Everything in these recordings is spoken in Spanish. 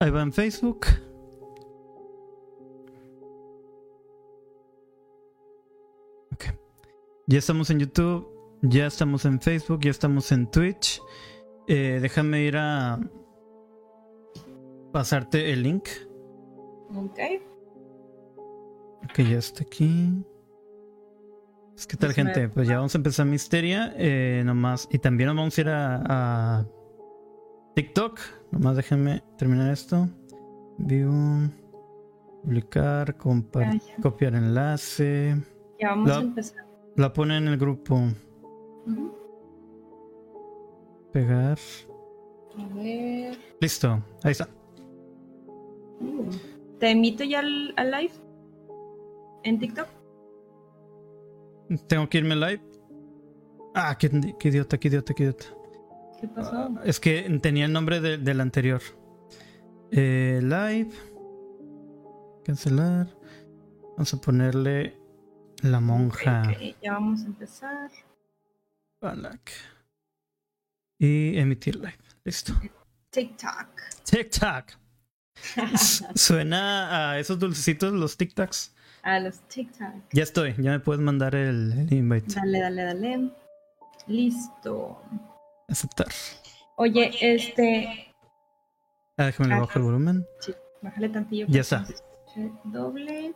Ahí va en Facebook. Ok. Ya estamos en YouTube, ya estamos en Facebook, ya estamos en Twitch. Eh, déjame ir a pasarte el link. Ok. Ok, ya está aquí. Que tal, gente. Pues ya vamos a empezar Misteria. Eh, nomás. Y también nos vamos a ir a, a TikTok. Nomás déjenme terminar esto. View. Publicar. compa- Ah, copiar enlace. Ya vamos La- a empezar. La pone en el grupo. Pegar. A ver. Listo. Ahí está. Uh, ¿Te invito ya al, al live? ¿En TikTok? Tengo que irme live. Ah, qué, qué idiota, qué idiota, qué idiota. ¿Qué pasó? Ah, es que tenía el nombre de- del anterior. Eh, live. Cancelar. Vamos a ponerle la monja. Ya vamos a empezar. Balak. Y emitir live. Listo. TikTok. TikTok. Suena a esos dulcecitos, los TikToks. A los TikTok. Ya estoy, ya me puedes mandar el, el invite. Dale, dale, dale. Listo. Aceptar. Oye, este. Ah, déjame le bajo el volumen. Sí, bájale tantillo. Ya está. Doble.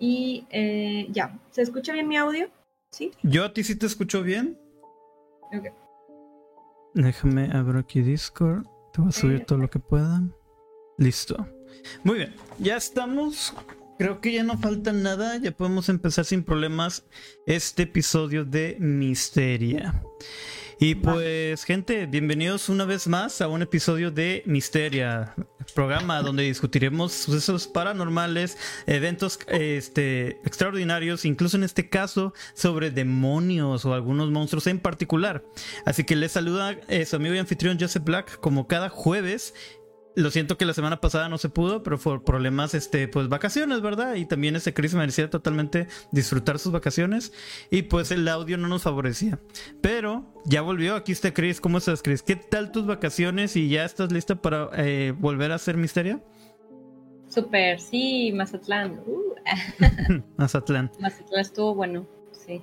Y eh, ya. ¿Se escucha bien mi audio? Sí. Yo a ti sí te escucho bien. Ok. Déjame abrir aquí Discord. Te voy a subir Eh. todo lo que pueda. Listo. Muy bien. Ya estamos. Creo que ya no falta nada. Ya podemos empezar sin problemas este episodio de Misteria. Y pues, gente, bienvenidos una vez más a un episodio de Misteria, programa donde discutiremos sucesos paranormales, eventos este, extraordinarios, incluso en este caso sobre demonios o algunos monstruos en particular. Así que les saluda eh, su amigo y anfitrión Joseph Black como cada jueves. Lo siento que la semana pasada no se pudo, pero por problemas, este, pues vacaciones, ¿verdad? Y también este Chris merecía totalmente disfrutar sus vacaciones y pues el audio no nos favorecía. Pero ya volvió, aquí está Chris. ¿Cómo estás, Chris? ¿Qué tal tus vacaciones y ya estás lista para eh, volver a hacer Misteria? Super, sí, Mazatlán. Uh, Mazatlán. Mazatlán estuvo bueno. Sí.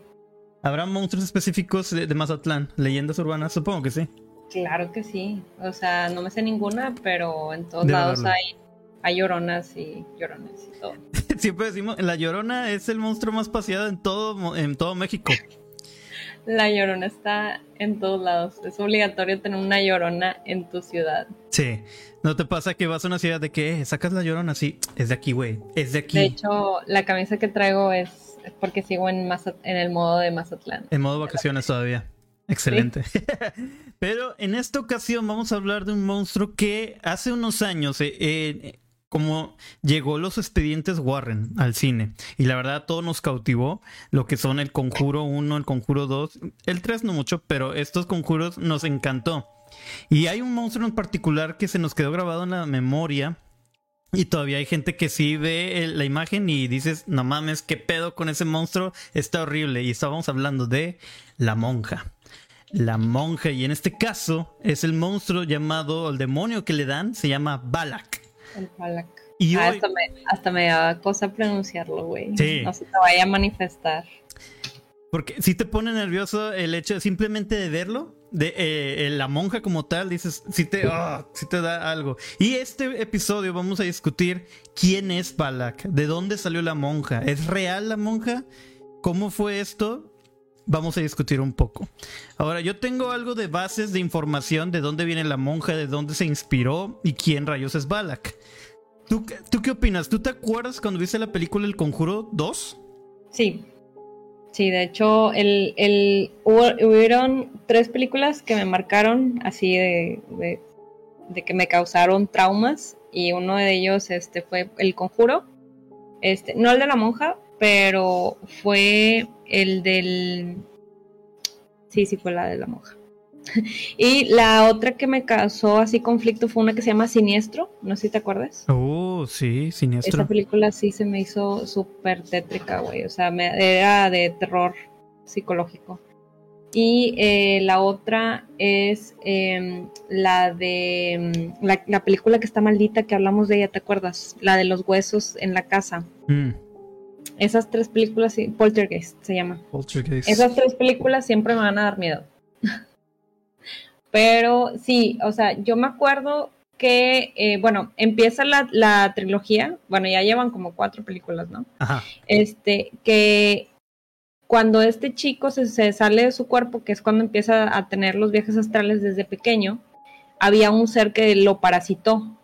¿Habrá monstruos específicos de, de Mazatlán? ¿Leyendas urbanas? Supongo que sí. Claro que sí. O sea, no me sé ninguna, pero en todos Debe lados hay, hay lloronas y llorones y todo. Siempre decimos, la Llorona es el monstruo más paseado en todo, en todo México. La llorona está en todos lados. Es obligatorio tener una llorona en tu ciudad. Sí. ¿No te pasa que vas a una ciudad de que eh, sacas la Llorona? Sí, es de aquí, güey. Es de aquí. De hecho, la camisa que traigo es es porque sigo en, Mazat- en el modo de Mazatlán. En modo vacaciones todavía. Excelente. Pero en esta ocasión vamos a hablar de un monstruo que hace unos años, eh, eh, como llegó los expedientes Warren al cine, y la verdad todo nos cautivó, lo que son el Conjuro 1, el Conjuro 2, el 3 no mucho, pero estos conjuros nos encantó. Y hay un monstruo en particular que se nos quedó grabado en la memoria. Y todavía hay gente que sí ve el- la imagen y dices, no mames, qué pedo con ese monstruo, está horrible. Y estábamos hablando de la monja. La monja, y en este caso es el monstruo llamado, el demonio que le dan, se llama Balak. El Balak. Y Ah, hoy, hasta, me, hasta me daba cosa pronunciarlo, güey. Sí. No se te vaya a manifestar. porque si te pone nervioso el hecho simplemente de verlo, de eh, eh, la monja como tal, dices, si te, ah, sí te da algo. Y este episodio vamos a discutir quién es Balak, de dónde salió la monja, ¿es real la monja? ¿Cómo fue esto? Vamos a discutir un poco. Ahora, yo tengo algo de bases de información de dónde viene la monja, de dónde se inspiró y quién rayos es Balak. ¿Tú, qué- ¿Tú qué opinas? ¿Tú te acuerdas cuando viste la película El Conjuro 2? Sí. Sí, de hecho, el, hubo- hubieron tres películas que me marcaron así de, de, de que me causaron traumas. Y uno de ellos este, fue El Conjuro. Este, no el de la monja, pero fue el del. Sí, sí, fue la de la monja. y la otra que me causó así conflicto fue una que se llama Siniestro. No sé si te acuerdas. Oh, sí, siniestro. Esa película sí se me hizo súper tétrica, güey. O sea, me, era de terror psicológico. Y eh, la otra es em, la de mm, la, película que está maldita, que hablamos de ella, ¿te acuerdas? La de los huesos en la casa. Mm. Esas tres películas, Poltergeist se llama. Poltergeist. Esas tres películas siempre me van a dar miedo. Pero sí, o sea, yo me acuerdo que, eh, bueno, empieza la, trilogía, bueno, ya llevan como cuatro películas, ¿no? Ajá. Este, que cuando este chico se, se, sale de su cuerpo, que es cuando empieza a tener los viajes astrales desde pequeño, había un ser que lo parasitó,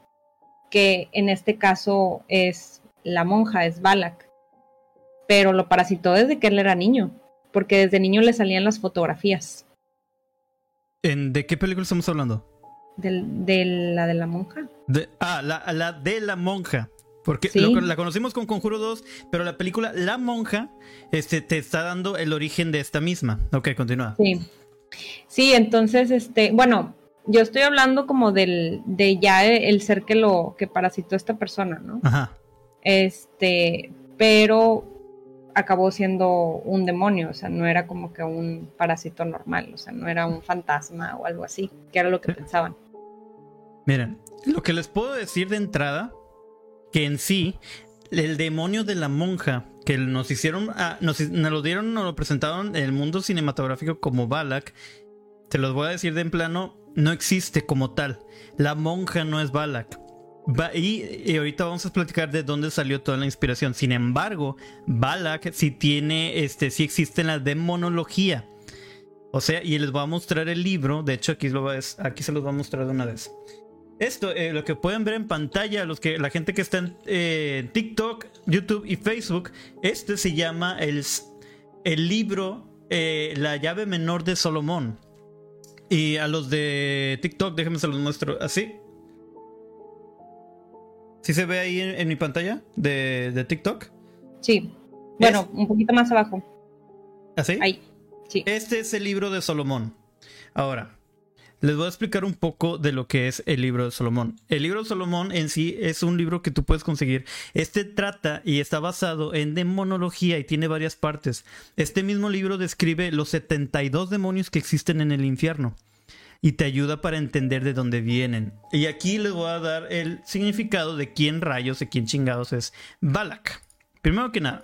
que en este caso es la monja, es Balak, pero lo parasitó desde que él era niño, porque desde niño le salían las fotografías. ¿En, ¿De qué película estamos hablando? de la de la monja. ah, la, de la monja. Porque la conocimos con Conjuro 2, pero la película La Monja este, te está dando el origen de esta misma. Ok, continúa. Sí. Sí, entonces, este, bueno, yo estoy hablando como del, de ya el ser que lo, que parasitó a esta persona, ¿no? Ajá. Este, pero acabó siendo un demonio, o sea, no era como que un parásito normal, o sea, no era un fantasma o algo así, que era lo que pensaban. Miren, lo que les puedo decir de entrada, que en sí, el demonio de la monja, que nos hicieron, ah, nos, lo dieron, nos lo presentaron en el mundo cinematográfico como Balak, te los voy a decir de en plano, no existe como tal. La monja no es Balak. Y, ahorita vamos a platicar de dónde salió toda la inspiración. Sin embargo, Balak sí tiene, este, sí existe en la demonología. O sea, y les voy a mostrar el libro. De hecho, aquí, se los voy a mostrar de una vez. Esto, eh, lo que pueden ver en pantalla, los que, la gente que está en eh, TikTok, YouTube y Facebook, este se llama el, el libro eh, La llave menor de Solomón. Y a los de TikTok, déjenme se los muestro así. ¿Sí se ve ahí en, mi pantalla de, de, TikTok? Sí. Bueno, un poquito más abajo. ¿Así? Ahí. Sí. Este es el libro de Solomón. Ahora, les voy a explicar un poco de lo que es el libro de Solomón. El libro de Solomón en sí es un libro que tú puedes conseguir. Este trata y está basado en demonología y tiene varias partes. Este mismo libro describe los 72 demonios que existen en el infierno y te ayuda para entender de dónde vienen. Y aquí les voy a dar el significado de quién rayos, y quién chingados es Balak. Primero que nada,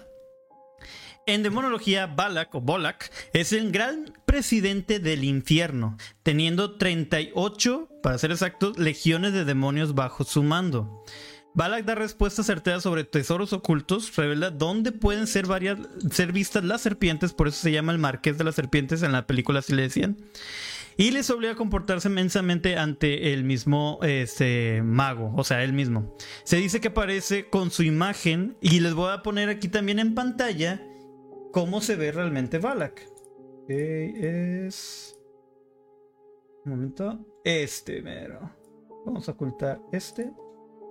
en demonología, Balak o Bolak es el gran presidente del infierno, teniendo 38, para ser exactos, legiones de demonios bajo su mando. Balak da respuestas certeras sobre tesoros ocultos, revela dónde pueden ser, varias, ser vistas las serpientes, por eso se llama el marqués de las serpientes en la película, así le decían. Y les obliga a comportarse mensamente ante el mismo este, mago, o sea, él mismo. Se dice que aparece con su imagen, y les voy a poner aquí también en pantalla cómo se ve realmente Balak. es. Un momento. Este mero. Vamos a ocultar este.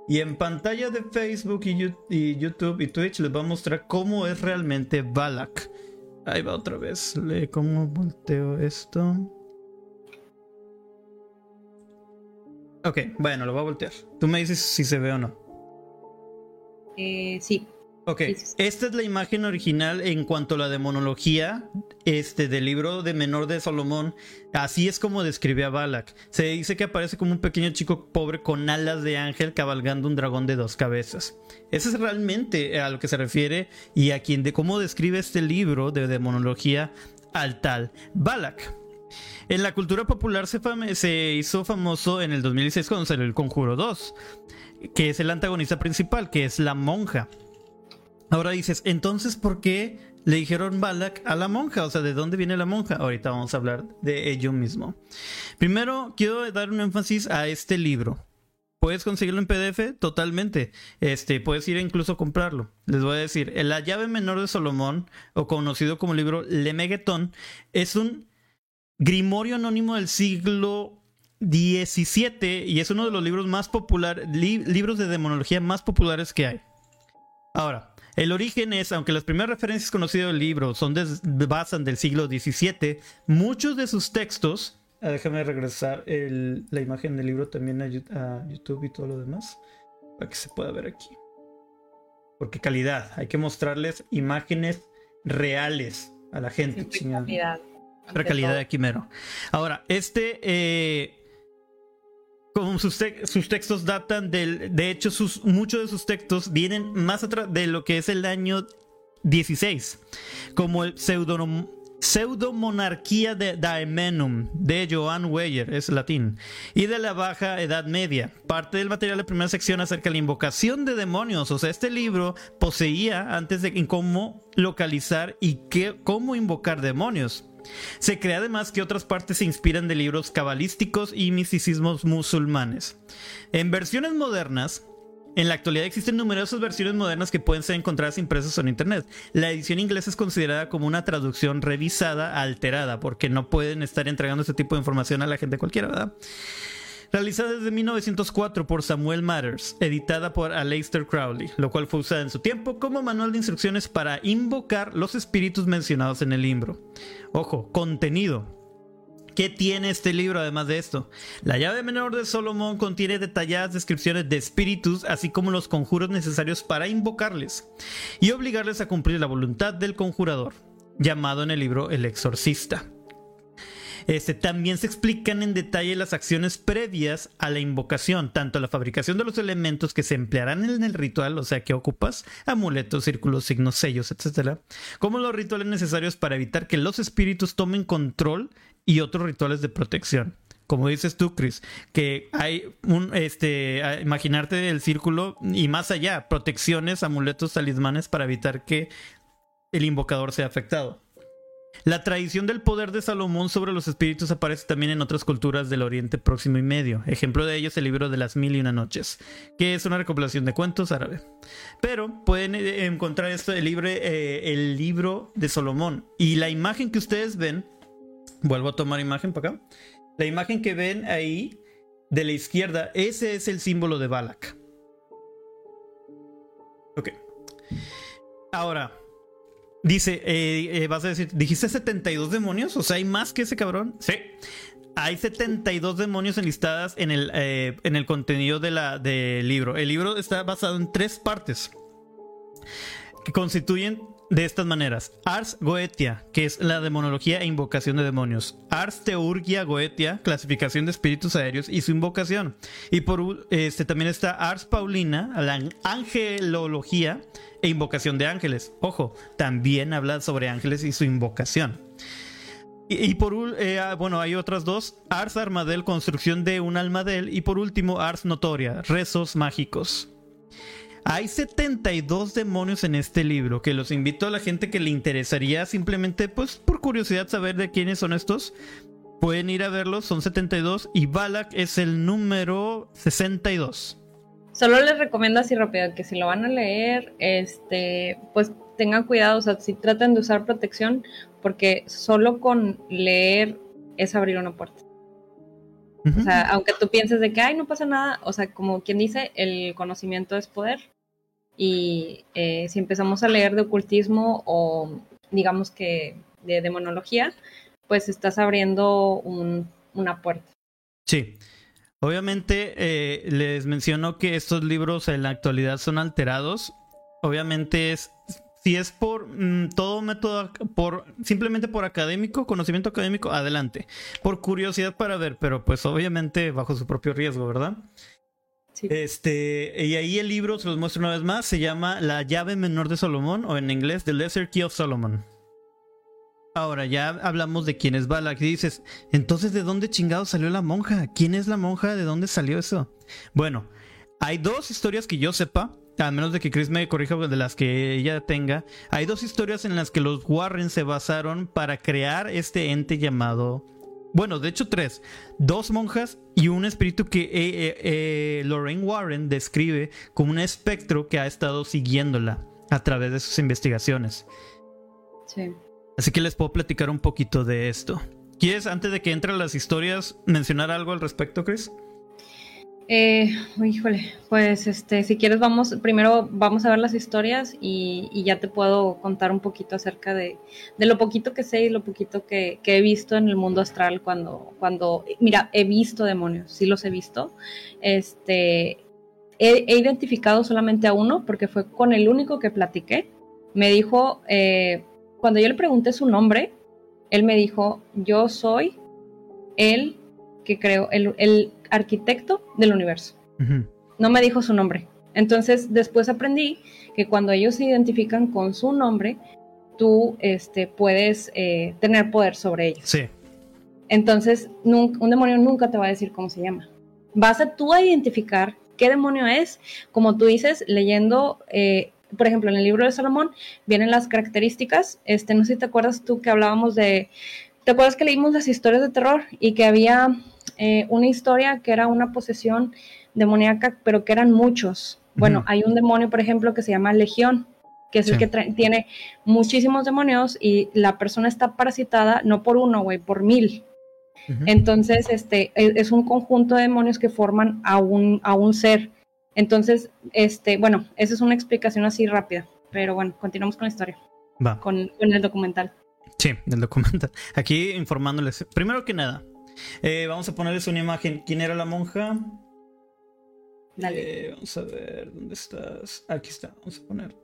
Y en pantalla de Facebook y, YouTube y Twitch les voy a mostrar cómo es realmente Balak. Ahí va otra vez. Cómo volteo esto. Ok, bueno, lo voy a voltear. Tú me dices si se ve o no. Eh, sí. Ok, esta es la imagen original en cuanto a la demonología este, del libro de Menor de Salomón. Así es como describe a Balak. Se dice que aparece como un pequeño chico pobre con alas de ángel cabalgando un dragón de dos cabezas. Eso es realmente a lo que se refiere y a quien de cómo describe este libro de demonología al tal Balak. En la cultura popular se, hizo famoso en el 2016 cuando salió el Conjuro 2, que es el antagonista principal, que es la monja. Ahora dices, entonces, ¿por qué le dijeron Balak a la monja? O sea, ¿de dónde viene la monja? Ahorita vamos a hablar de ello mismo. Primero, quiero dar un énfasis a este libro. ¿Puedes conseguirlo en PDF? Totalmente. Este, puedes ir incluso a comprarlo. Les voy a decir, La llave menor de Solomón, o conocido como libro Lemegetón, es un grimorio anónimo del siglo XVII y es uno de los libros más populares, libros de demonología más populares que hay. Ahora, el origen es, aunque las primeras referencias conocidas del libro son basan del siglo XVII, muchos de sus textos, ah, déjame regresar la imagen del libro también a, YouTube y todo lo demás, para que se pueda ver aquí. Porque calidad, hay que mostrarles imágenes reales a la gente. Otra calidad de quimero. Ahora, este, eh, como sus, textos datan del, de hecho, sus, muchos de sus textos vienen más atrás de lo que es el año 16, como el pseudónimo Pseudomonarquía de Daemenum de Joan Weyer, es latín, y de la Baja Edad Media. Parte del material de primera sección acerca de la invocación de demonios. O sea, este libro poseía antes de cómo localizar y qué, cómo invocar demonios. Se cree además que otras partes se inspiran de libros cabalísticos y misticismos musulmanes. En versiones modernas, en la actualidad existen numerosas versiones modernas que pueden ser encontradas impresas en internet. La edición inglesa es considerada como una traducción revisada, alterada, porque no pueden estar entregando este tipo de información a la gente cualquiera, ¿verdad? Realizada desde 1904 por Samuel Matters, editada por Aleister Crowley, lo cual fue usada en su tiempo como manual de instrucciones para invocar los espíritus mencionados en el libro. Ojo, contenido. ¿Qué tiene este libro además de esto? La llave menor de Solomón contiene detalladas descripciones de espíritus, así como los conjuros necesarios para invocarles y obligarles a cumplir la voluntad del conjurador, llamado en el libro El Exorcista. Este, también se explican en detalle las acciones previas a la invocación, tanto la fabricación de los elementos que se emplearán en el ritual, o sea que ocupas amuletos, círculos, signos, sellos, etc., como los rituales necesarios para evitar que los espíritus tomen control y otros rituales de protección. Como dices tú, Chris, que hay un, este, imaginarte el círculo y más allá, protecciones, amuletos, talismanes para evitar que el invocador sea afectado. La tradición del poder de Salomón sobre los espíritus aparece también en otras culturas del Oriente Próximo y Medio. Ejemplo de ello es el libro de las mil y una noches, que es una recopilación de cuentos árabe. Pero pueden eh, encontrar esto, el libro, eh, el libro de Salomón. Y la imagen que ustedes ven Vuelvo a tomar imagen para acá. La imagen que ven ahí de la izquierda, ese es el símbolo de Balak. Ok. Ahora, dice, eh, eh, vas a decir, ¿dijiste 72 demonios? O sea, ¿hay más que ese cabrón? Sí. Hay 72 demonios enlistadas en el, eh, en el contenido de del libro. El libro está basado en tres partes que constituyen de estas maneras. Ars Goetia, que es la demonología e invocación de demonios. Ars Teurgia Goetia, clasificación de espíritus aéreos y su invocación. Y por este también está Ars Paulina, la angelología e invocación de ángeles. Ojo, también habla sobre ángeles y su invocación. Y, por eh, ah, bueno, hay otras dos. Ars Armadel, construcción de un almadel. Y por último, Ars Notoria, rezos mágicos. Hay 72 demonios en este libro que los invito a la gente que le interesaría simplemente, pues por curiosidad, saber de quiénes son estos. Pueden ir a verlos, son 72 y Balak es el número 62. Solo les recomiendo así rápido que si lo van a leer, este, pues tengan cuidado, o sea, si tratan de usar protección, porque solo con leer es abrir una puerta. O sea, aunque tú pienses de que, ay, no pasa nada, o sea, como quien dice, el conocimiento es poder. Y eh, si empezamos a leer de ocultismo o digamos que de demonología, pues estás abriendo una puerta. Sí. Obviamente eh, les menciono que estos libros en la actualidad son alterados. Obviamente es si es por mm, todo método, por simplemente por académico, conocimiento académico, adelante. Por curiosidad para ver, pero pues obviamente bajo su propio riesgo, ¿verdad? Este, y ahí el libro, se los muestro una vez más, se llama La llave menor de Salomón, o en inglés, The Lesser Key of Solomon. Ahora ya hablamos de quién es Balak. Y dices, entonces, ¿de dónde chingado salió la monja? ¿Quién es la monja? ¿De dónde salió eso? Bueno, hay dos historias que yo sepa a menos de que Chris me corrija de las que ella tenga, hay dos historias en las que los Warren se basaron para crear este ente llamado... Bueno, de hecho tres. Dos monjas y un espíritu que eh, eh, eh, Lorraine Warren describe como un espectro que ha estado siguiéndola a través de sus investigaciones. Sí. Así que les puedo platicar un poquito de esto. ¿Quieres, antes de que entren las historias, mencionar algo al respecto, Chris? Eh, híjole, pues este, si quieres vamos, primero vamos a ver las historias y, ya te puedo contar un poquito acerca de, lo poquito que sé y lo poquito que, he visto en el mundo astral cuando, cuando, mira, he visto demonios, sí los he visto. Este, he, identificado solamente a uno porque fue con el único que platiqué. Me dijo, eh, cuando yo le pregunté su nombre, Él me dijo, yo soy el que creó, el, arquitecto del universo. No me dijo su nombre. Entonces después aprendí que cuando ellos se identifican con su nombre, tú este, puedes eh, tener poder sobre ellos. Sí. Entonces, un demonio nunca te va a decir cómo se llama. Vas a tú a identificar qué demonio es, como tú dices, leyendo, eh, por ejemplo, en el libro de Salomón vienen las características. Este, no sé si te acuerdas tú que hablábamos de, ¿te acuerdas que leímos las historias de terror y que había eh, una historia que era una posesión demoníaca, pero que eran muchos? Bueno, hay un demonio, por ejemplo, que se llama Legión, que es el que tiene muchísimos demonios y la persona está parasitada no por uno, güey, por mil. Entonces, este, e, es, un conjunto de demonios que forman a un, a un ser. Entonces, este, bueno, esa es una explicación así rápida, pero bueno, continuamos con la historia. Va. Con, el documental. Sí, el documental. Aquí informándoles. Primero que nada, eh, vamos a ponerles una imagen. ¿Quién era la monja? Dale. Eh, vamos a ver, ¿dónde estás? Aquí está, vamos a poner.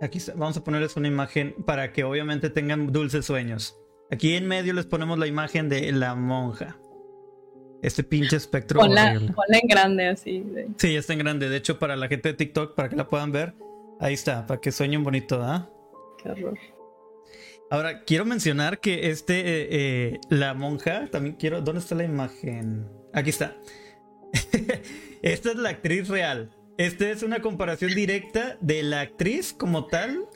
Aquí está, vamos a ponerles una imagen para que obviamente tengan dulces sueños. Aquí en medio les ponemos la imagen de la monja. Este pinche espectro. Ponla, en grande así. Sí, está en grande. De hecho, para la gente de TikTok, para que la puedan ver, ahí está, para que sueñen bonito, ¿ah? Qué horror. Ahora, quiero mencionar que este, eh, eh, la monja, también quiero, ¿dónde está la imagen? Aquí está. Esta es la actriz real. Esta es una comparación directa de la actriz como tal.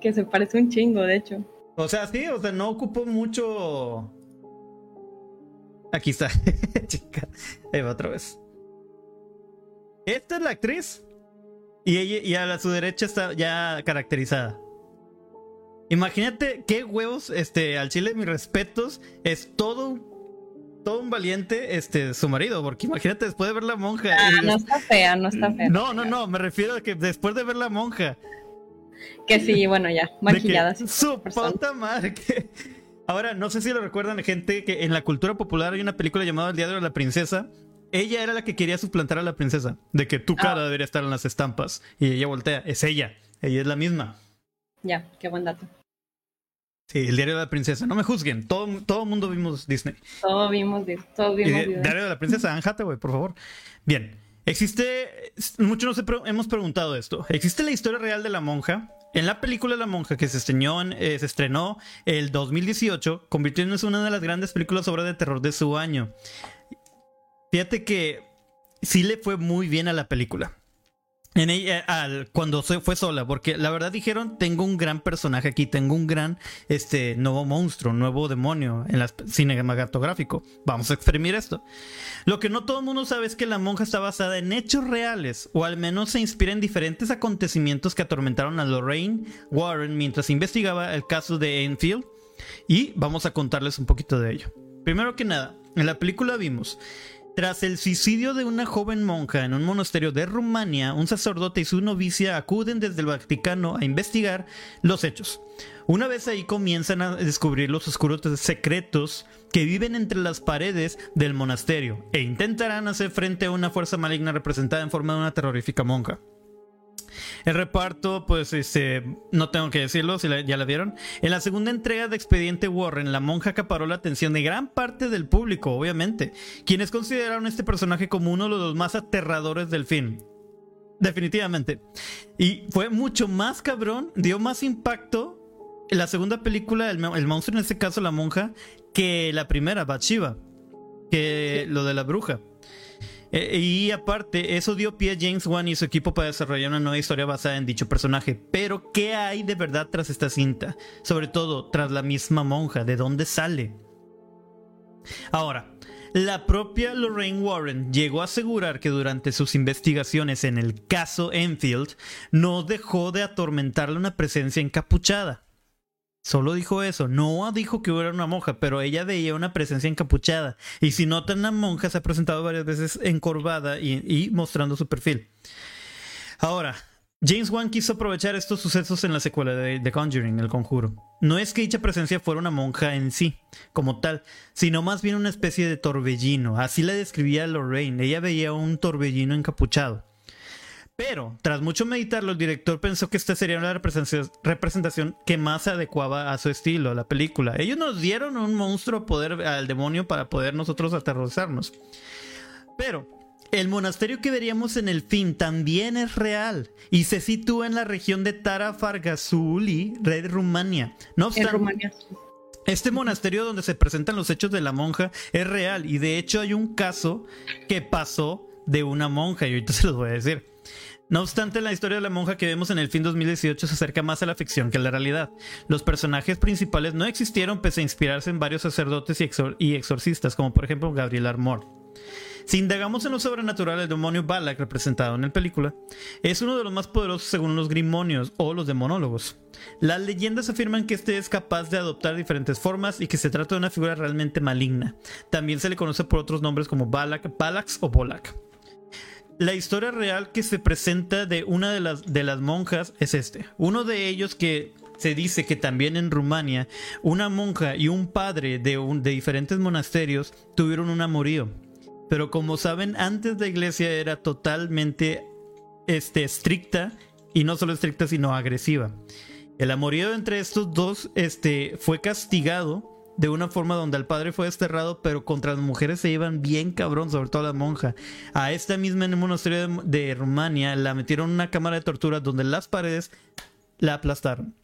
Que se parece un chingo, de hecho. O sea, sí, o sea, no ocupó mucho. Aquí está, chica. Ahí va otra vez. Esta es la actriz. Y, ella, y a su derecha está ya caracterizada. Imagínate qué huevos, este, al chile, mis respetos, es todo, todo un valiente, este, su marido, porque imagínate después de ver la monja. Ah, no está fea, no está fea. No, no, no, me refiero a que después de ver la monja que sí, bueno, ya, maquillada. Su puta madre. Ahora, no sé si lo recuerdan, gente, que en la cultura popular hay una película llamada El Diario de la Princesa. Ella era la que quería suplantar a la princesa, de que tu cara ah. debería estar en las estampas. Y ella voltea, es ella, ella es la misma. Ya, qué buen dato. Sí, el diario de la princesa. No me juzguen. Todo, todo mundo vimos Disney. Todo vimos, todo vimos. El diario de la princesa, Anjate, güey, por favor. Bien. Existe, muchos nos hemos preguntado esto. ¿Existe la historia real de la monja? En la película La Monja, que se estrenó, eh, se estrenó el 2018, convirtiéndose en una de las grandes películas sobre de terror de su año. Fíjate que sí le fue muy bien a la película. En ella, cuando se fue sola, porque la verdad dijeron, tengo un gran personaje aquí, tengo un gran este, nuevo monstruo, nuevo demonio en el cinematográfico. Vamos a exprimir esto. Lo que no todo el mundo sabe es que la monja está basada en hechos reales, o al menos se inspira en diferentes acontecimientos que atormentaron a Lorraine Warren mientras investigaba el caso de Enfield. Y vamos a contarles un poquito de ello. Primero que nada, en la película vimos tras el suicidio de una joven monja en un monasterio de Rumania, un sacerdote y su novicia acuden desde el Vaticano a investigar los hechos. Una vez ahí comienzan a descubrir los oscuros secretos que viven entre las paredes del monasterio e intentarán hacer frente a una fuerza maligna representada en forma de una terrorífica monja. El reparto, pues, este, no tengo que decirlo, si ya la vieron. En la segunda entrega de Expediente Warren, la monja acaparó la atención de gran parte del público, obviamente, quienes consideraron este personaje como uno de los más aterradores del film. Definitivamente. Y fue mucho más cabrón, dio más impacto en la segunda película, el, monstruo, en este caso la monja, que la primera, Bathsheba, que lo de la bruja. Eh, y aparte, eso dio pie a James Wan y su equipo para desarrollar una nueva historia basada en dicho personaje. Pero, ¿qué hay de verdad tras esta cinta? Sobre todo, tras la misma monja, ¿de dónde sale? Ahora, la propia Lorraine Warren llegó a asegurar que durante sus investigaciones en el caso Enfield no dejó de atormentarle una presencia encapuchada. Solo dijo eso, no dijo que hubiera una monja, pero ella veía una presencia encapuchada. Y si notan, la monja se ha presentado varias veces encorvada y, mostrando su perfil. Ahora, James Wan quiso aprovechar estos sucesos en la secuela de The Conjuring, El Conjuro. No es que dicha presencia fuera una monja en sí, como tal, sino más bien una especie de torbellino. Así la describía Lorraine. Ella veía un torbellino encapuchado. Pero, tras mucho meditarlo, el director pensó que esta sería una representación que más se adecuaba a su estilo, a la película. Ellos nos dieron un monstruo poder al demonio para poder nosotros aterrorizarnos. Pero, el monasterio que veríamos en el fin también es real y se sitúa en la región de Tara Fargasuli, de Rumania. No obstante, Rumania. Este monasterio donde se presentan los hechos de la monja es real y de hecho hay un caso que pasó de una monja y ahorita se los voy a decir. No obstante, la historia de la monja que vemos en el fin 2018 se acerca más a la ficción que a la realidad. Los personajes principales no existieron pese a inspirarse en varios sacerdotes y, exorcistas, como por ejemplo Gabriel Armor. Si indagamos en lo sobrenatural, el demonio Balak, representado en la película, es uno de los más poderosos según los grimonios o los demonólogos. Las leyendas afirman que este es capaz de adoptar diferentes formas y que se trata de una figura realmente maligna. También se le conoce por otros nombres como Balak, Balax o Bolak. La historia real que se presenta de una de las, de las monjas es este. Uno de ellos que se dice que también en Rumania una monja y un padre de, de diferentes monasterios tuvieron un amorío pero como saben, antes la iglesia era totalmente este, estricta, y no solo estricta, sino agresiva. El amorío entre estos dos este, fue castigado de una forma donde el padre fue desterrado, pero contra las mujeres se iban bien cabrón, sobre todo la monja. A esta misma en el monasterio de, de Rumania la metieron en una cámara de tortura donde las paredes la aplastaron.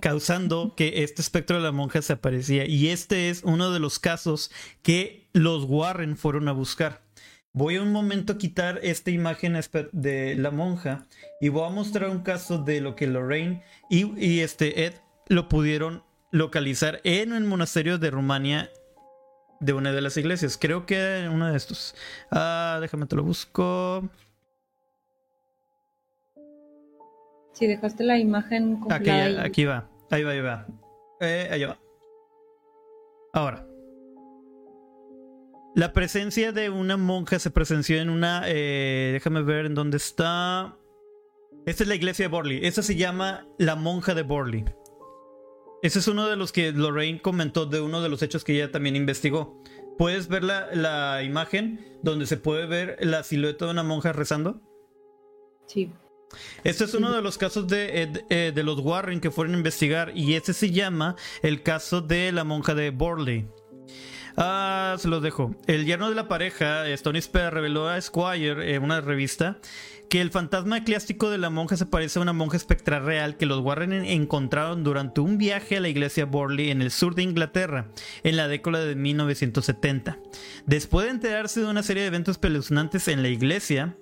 causando que este espectro de la monja se aparecía. Y este es uno de los casos que los Warren fueron a buscar. Voy a un momento a quitar esta imagen de la monja y voy a mostrar un caso de lo que Lorraine y, este Ed lo pudieron localizar en el monasterio de Rumania de una de las iglesias. Creo que uno de estos. Ah, déjame te lo busco. Si dejaste la imagen aquí, aquí va. Ahí va, ahí va. Eh, ahí va. Ahora. La presencia de una monja se presenció en una. Eh, déjame ver en dónde está. Esta es la iglesia de Borley. Esta se llama la monja de Borley. Ese es uno de los que Lorraine comentó de uno de los hechos que ella también investigó. ¿Puedes ver la, la imagen donde se puede ver la silueta de una monja rezando? Sí. Este es uno de los casos de, eh, de, los Warren que fueron a investigar y este se llama el caso de la monja de Borley. Ah, se los dejo. El yerno de la pareja, Stony Spear, reveló a Squire en una revista que el fantasma eclesiástico de la monja se parece a una monja espectral real que los Warren encontraron durante un viaje a la iglesia Borley en el sur de Inglaterra en la década de 1970. Después de enterarse de una serie de eventos espeluznantes en la iglesia,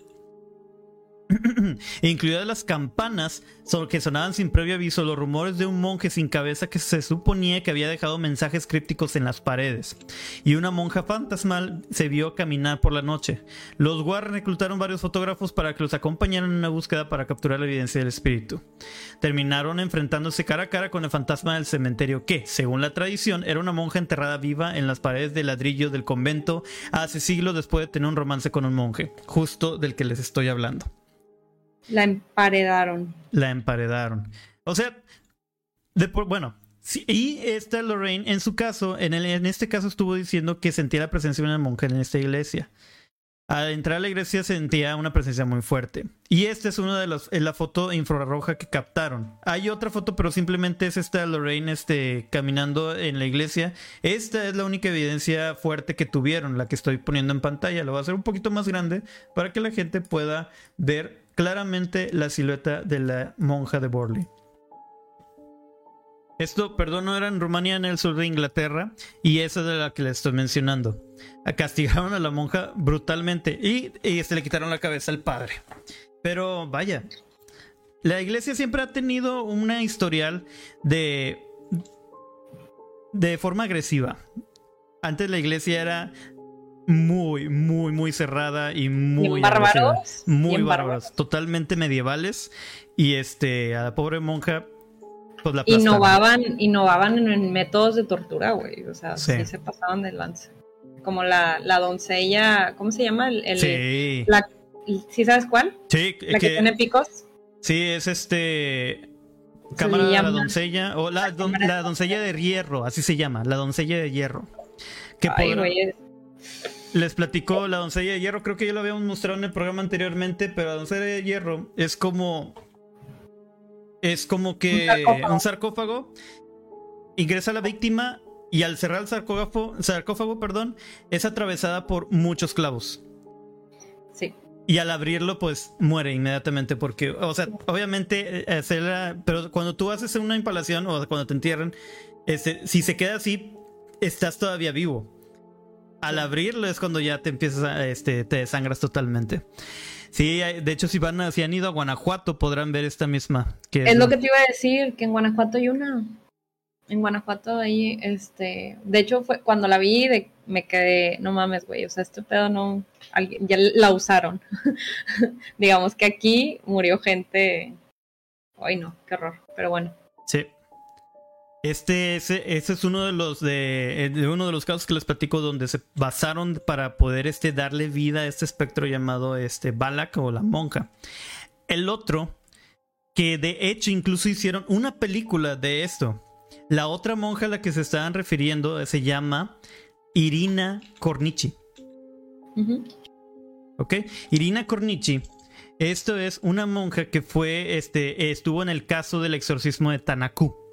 incluidas las campanas que sonaban sin previo aviso, los rumores de un monje sin cabeza que se suponía que había dejado mensajes crípticos en las paredes, y una monja fantasmal se vio caminar por la noche. Los Warren reclutaron varios fotógrafos para que los acompañaran en una búsqueda para capturar la evidencia del espíritu. Terminaron enfrentándose cara a cara con el fantasma del cementerio que, según la tradición, era una monja enterrada viva en las paredes de ladrillo del convento hace siglos después de tener un romance con un monje, justo del que les estoy hablando. La emparedaron. La emparedaron. O sea, de bueno, sí, y esta Lorraine, en su caso, en, en este caso estuvo diciendo que sentía la presencia de una mujer en esta iglesia. Al entrar a la iglesia sentía una presencia muy fuerte. Y esta es una de las, la foto infrarroja que captaron. Hay otra foto, pero simplemente es esta Lorraine este, caminando en la iglesia. Esta es la única evidencia fuerte que tuvieron, la que estoy poniendo en pantalla. Lo voy a hacer un poquito más grande para que la gente pueda ver claramente la silueta de la monja de Borley. Esto, perdón, no era en Rumania, en el sur de Inglaterra, y esa es de la que le estoy mencionando. Castigaron a la monja brutalmente y, y este, le quitaron la cabeza al padre. Pero vaya, la iglesia siempre ha tenido una historial de de forma agresiva. Antes la iglesia era muy, muy, muy cerrada y muy bárbaros. Muy bárbaros, totalmente medievales. Y este, a la pobre monja, pues la innovaban, innovaban en métodos de tortura, güey. O sea, sí. se pasaban de lanza. Como la, la doncella, ¿cómo se llama? El, sí. La, ¿Sí sabes cuál? Sí, la que, tiene picos. Sí, es este. Cámara de la doncella, o la, la, doncella de hierro, así se llama, la doncella de hierro. Que Ay, les platicó la doncella de hierro. Creo que ya lo habíamos mostrado en el programa anteriormente, pero la doncella de hierro es como. Es como que un sarcófago. ingresa la víctima y al cerrar el sarcófago, sarcófago perdón, es atravesada por muchos clavos. Sí. Y al abrirlo, pues muere inmediatamente porque, o sea, obviamente, eh, pero cuando tú haces una impalación o cuando te entierran, este, si se queda así, estás todavía vivo. Al abrirlo es cuando ya te empiezas a, este, te desangras totalmente. Sí, de hecho, si van si han ido a Guanajuato, podrán ver esta misma. Que es, lo que te iba a decir, que en Guanajuato hay una. En Guanajuato ahí, este, de hecho fue cuando la vi, de, me quedé, no mames, güey, o sea, este pedo no, ya la usaron. Digamos que aquí murió gente, ay no, qué horror, pero bueno. Sí. Este, ese, es uno de los eh, de, uno de los casos que les platico donde se basaron para poder este, darle vida a este espectro llamado este Balak o la monja. El otro, que de hecho incluso hicieron una película de esto. La otra monja a la que se estaban refiriendo se llama Irina Cornici. ¿Ok? Irina Cornici. Esto es una monja que fue, este, estuvo en el caso del exorcismo de Tanaku.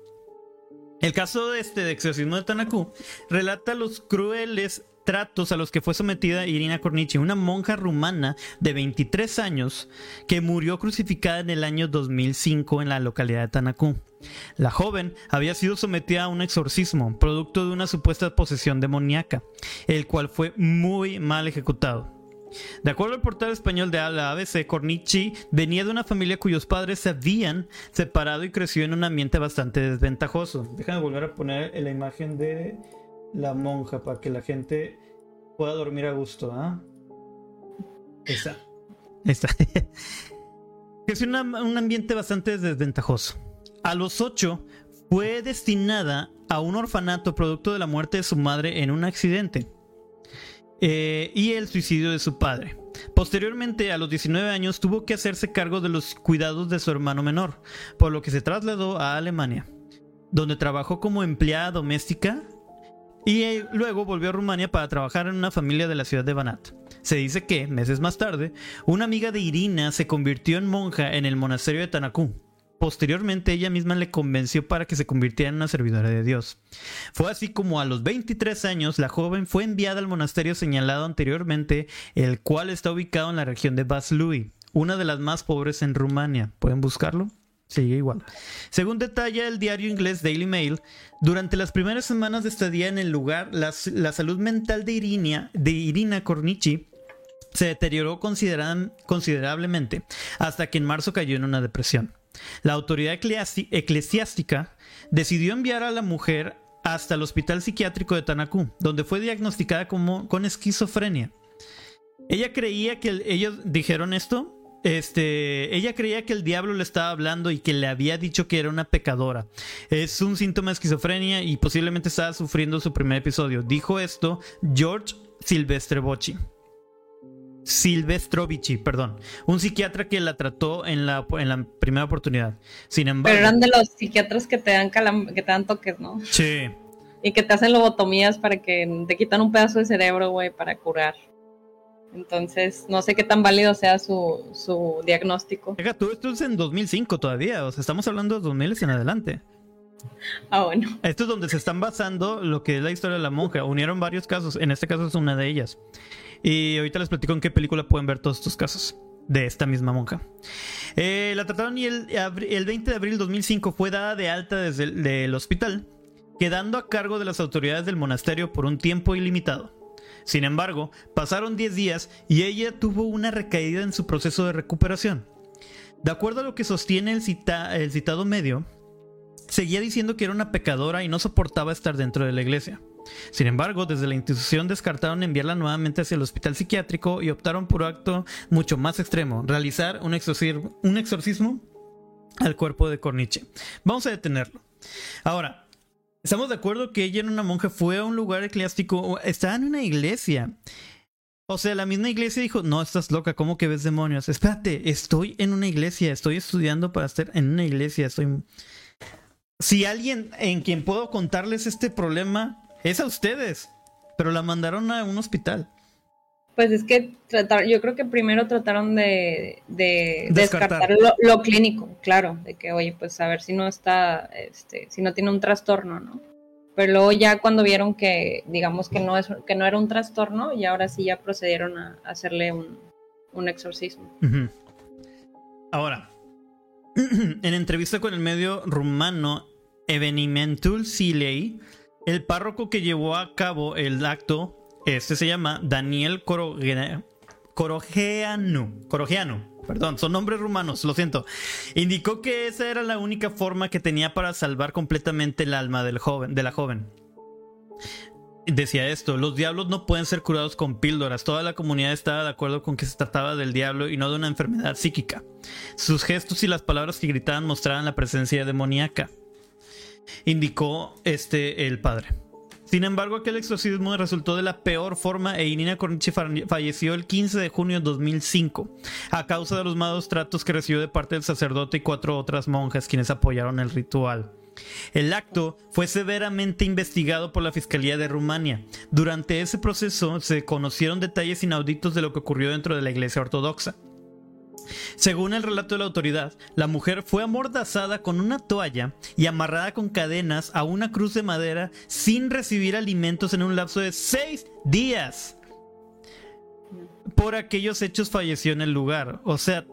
El caso de este de exorcismo de Tanaku relata los crueles tratos a los que fue sometida Irina Cornici, una monja rumana de 23 años que murió crucificada en el año 2005 en la localidad de Tanaku. La joven había sido sometida a un exorcismo, producto de una supuesta posesión demoníaca, el cual fue muy mal ejecutado. De acuerdo al portal español de la ABC, Cornici venía de una familia cuyos padres se habían separado y creció en un ambiente bastante desventajoso. Déjame volver a poner la imagen de la monja para que la gente pueda dormir a gusto. ¿ah? Esa. Esa. es un ambiente bastante desventajoso. A los ocho fue destinada a un orfanato producto de la muerte de su madre en un accidente. Eh, y el suicidio de su padre. Posteriormente, a los 19 años, tuvo que hacerse cargo de los cuidados de su hermano menor, por lo que se trasladó a Alemania, donde trabajó como empleada doméstica y eh, luego volvió a Rumania para trabajar en una familia de la ciudad de Banat. Se dice que, meses más tarde, una amiga de Irina se convirtió en monja en el monasterio de Tanakú, Posteriormente ella misma le convenció para que se convirtiera en una servidora de Dios. Fue así como a los 23 años la joven fue enviada al monasterio señalado anteriormente, el cual está ubicado en la región de Vaslui, una de las más pobres en Rumania. ¿Pueden buscarlo? Sigue igual. Según detalla el diario inglés Daily Mail, durante las primeras semanas de estadía en el lugar, la, salud mental de Irina, de Irina Cornici se deterioró considerablemente, hasta que en marzo cayó en una depresión. La autoridad eclesiástica decidió enviar a la mujer hasta el hospital psiquiátrico de Tanakú, donde fue diagnosticada como, con esquizofrenia. Ella creía que ellos dijeron esto. Este, ella creía que el diablo le estaba hablando y que le había dicho que era una pecadora. Es un síntoma de esquizofrenia y posiblemente estaba sufriendo su primer episodio. Dijo esto George Silvestre Bocci. Silvestrovici, perdón, un psiquiatra que la trató en la, en la primera oportunidad. Sin embargo. Pero eran de los psiquiatras que te dan que te dan toques, ¿no? Sí. Y que te hacen lobotomías para que te quitan un pedazo de cerebro, güey, para curar. Entonces, no sé qué tan válido sea su, su diagnóstico. Oiga, tú esto es en 2005 todavía, o sea, estamos hablando de 2000 en adelante. Ah, bueno. Esto es donde se están basando lo que es la historia de la monja. Unieron varios casos, en este caso es una de ellas. Y ahorita les platico en qué película pueden ver todos estos casos de esta misma monja. Eh, la trataron y el, el, 20 de abril de 2005 fue dada de alta desde el hospital, quedando a cargo de las autoridades del monasterio por un tiempo ilimitado. Sin embargo, pasaron 10 días y ella tuvo una recaída en su proceso de recuperación. De acuerdo a lo que sostiene el citado medio, seguía diciendo que era una pecadora y no soportaba estar dentro de la iglesia. Sin embargo, desde la institución descartaron enviarla nuevamente hacia el hospital psiquiátrico y optaron por un acto mucho más extremo, realizar un exorcismo, al cuerpo de Corniche. Vamos a detenerlo. Ahora, estamos de acuerdo que ella en una monja fue a un lugar eclesiástico, estaba en una iglesia. O sea, la misma iglesia dijo, no, estás loca, ¿cómo que ves demonios? Espérate, estoy en una iglesia, estoy estudiando para estar en una iglesia, estoy... Si alguien en quien puedo contarles este problema es a ustedes. Pero la mandaron a un hospital. Pues es que tratar, yo creo que primero trataron de, descartar, lo, clínico, claro, de que, oye, pues a ver si no está, este, si no tiene un trastorno, ¿no? Pero luego ya cuando vieron que, digamos que no es, que no era un trastorno, y ahora sí ya procedieron a, hacerle un, un exorcismo. Ahora, en entrevista con el medio rumano Evenimentul Silei, el párroco que llevó a cabo el acto, este se llama Daniel Corogeanu, perdón, son nombres rumanos, lo siento, indicó que esa era la única forma que tenía para salvar completamente el alma del joven, de la joven. Decía esto, los diablos no pueden ser curados con píldoras, toda la comunidad estaba de acuerdo con que se trataba del diablo y no de una enfermedad psíquica. Sus gestos y las palabras que gritaban mostraban la presencia demoníaca indicó este el padre. Sin embargo, aquel exorcismo resultó de la peor forma e Inina Cornici falleció el 15 de junio de 2005 a causa de los malos tratos que recibió de parte del sacerdote y cuatro otras monjas quienes apoyaron el ritual. El acto fue severamente investigado por la Fiscalía de Rumania. Durante ese proceso se conocieron detalles inauditos de lo que ocurrió dentro de la Iglesia Ortodoxa. Según el relato de la autoridad, la mujer fue amordazada con una toalla y amarrada con cadenas a una cruz de madera sin recibir alimentos en un lapso de seis días. Por aquellos hechos falleció en el lugar. O sea,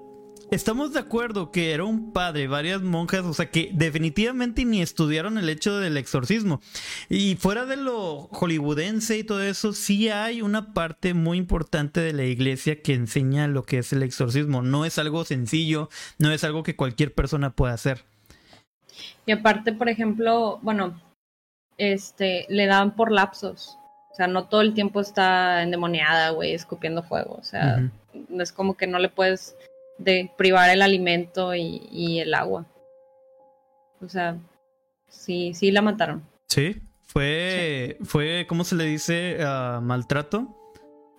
estamos de acuerdo que era un padre, varias monjas, o sea que definitivamente ni estudiaron el hecho del exorcismo. Y fuera de lo hollywoodense y todo eso, sí hay una parte muy importante de la iglesia que enseña lo que es el exorcismo. No es algo sencillo, no es algo que cualquier persona pueda hacer. Y aparte, por ejemplo, bueno, este, le dan por lapsos. O sea, no todo el tiempo está endemoniada, güey, escupiendo fuego. O sea, no es como que no le puedes de privar el alimento y, el agua. O sea, sí, sí la mataron. Sí, fue, fue, ¿cómo se le dice? Ah, maltrato.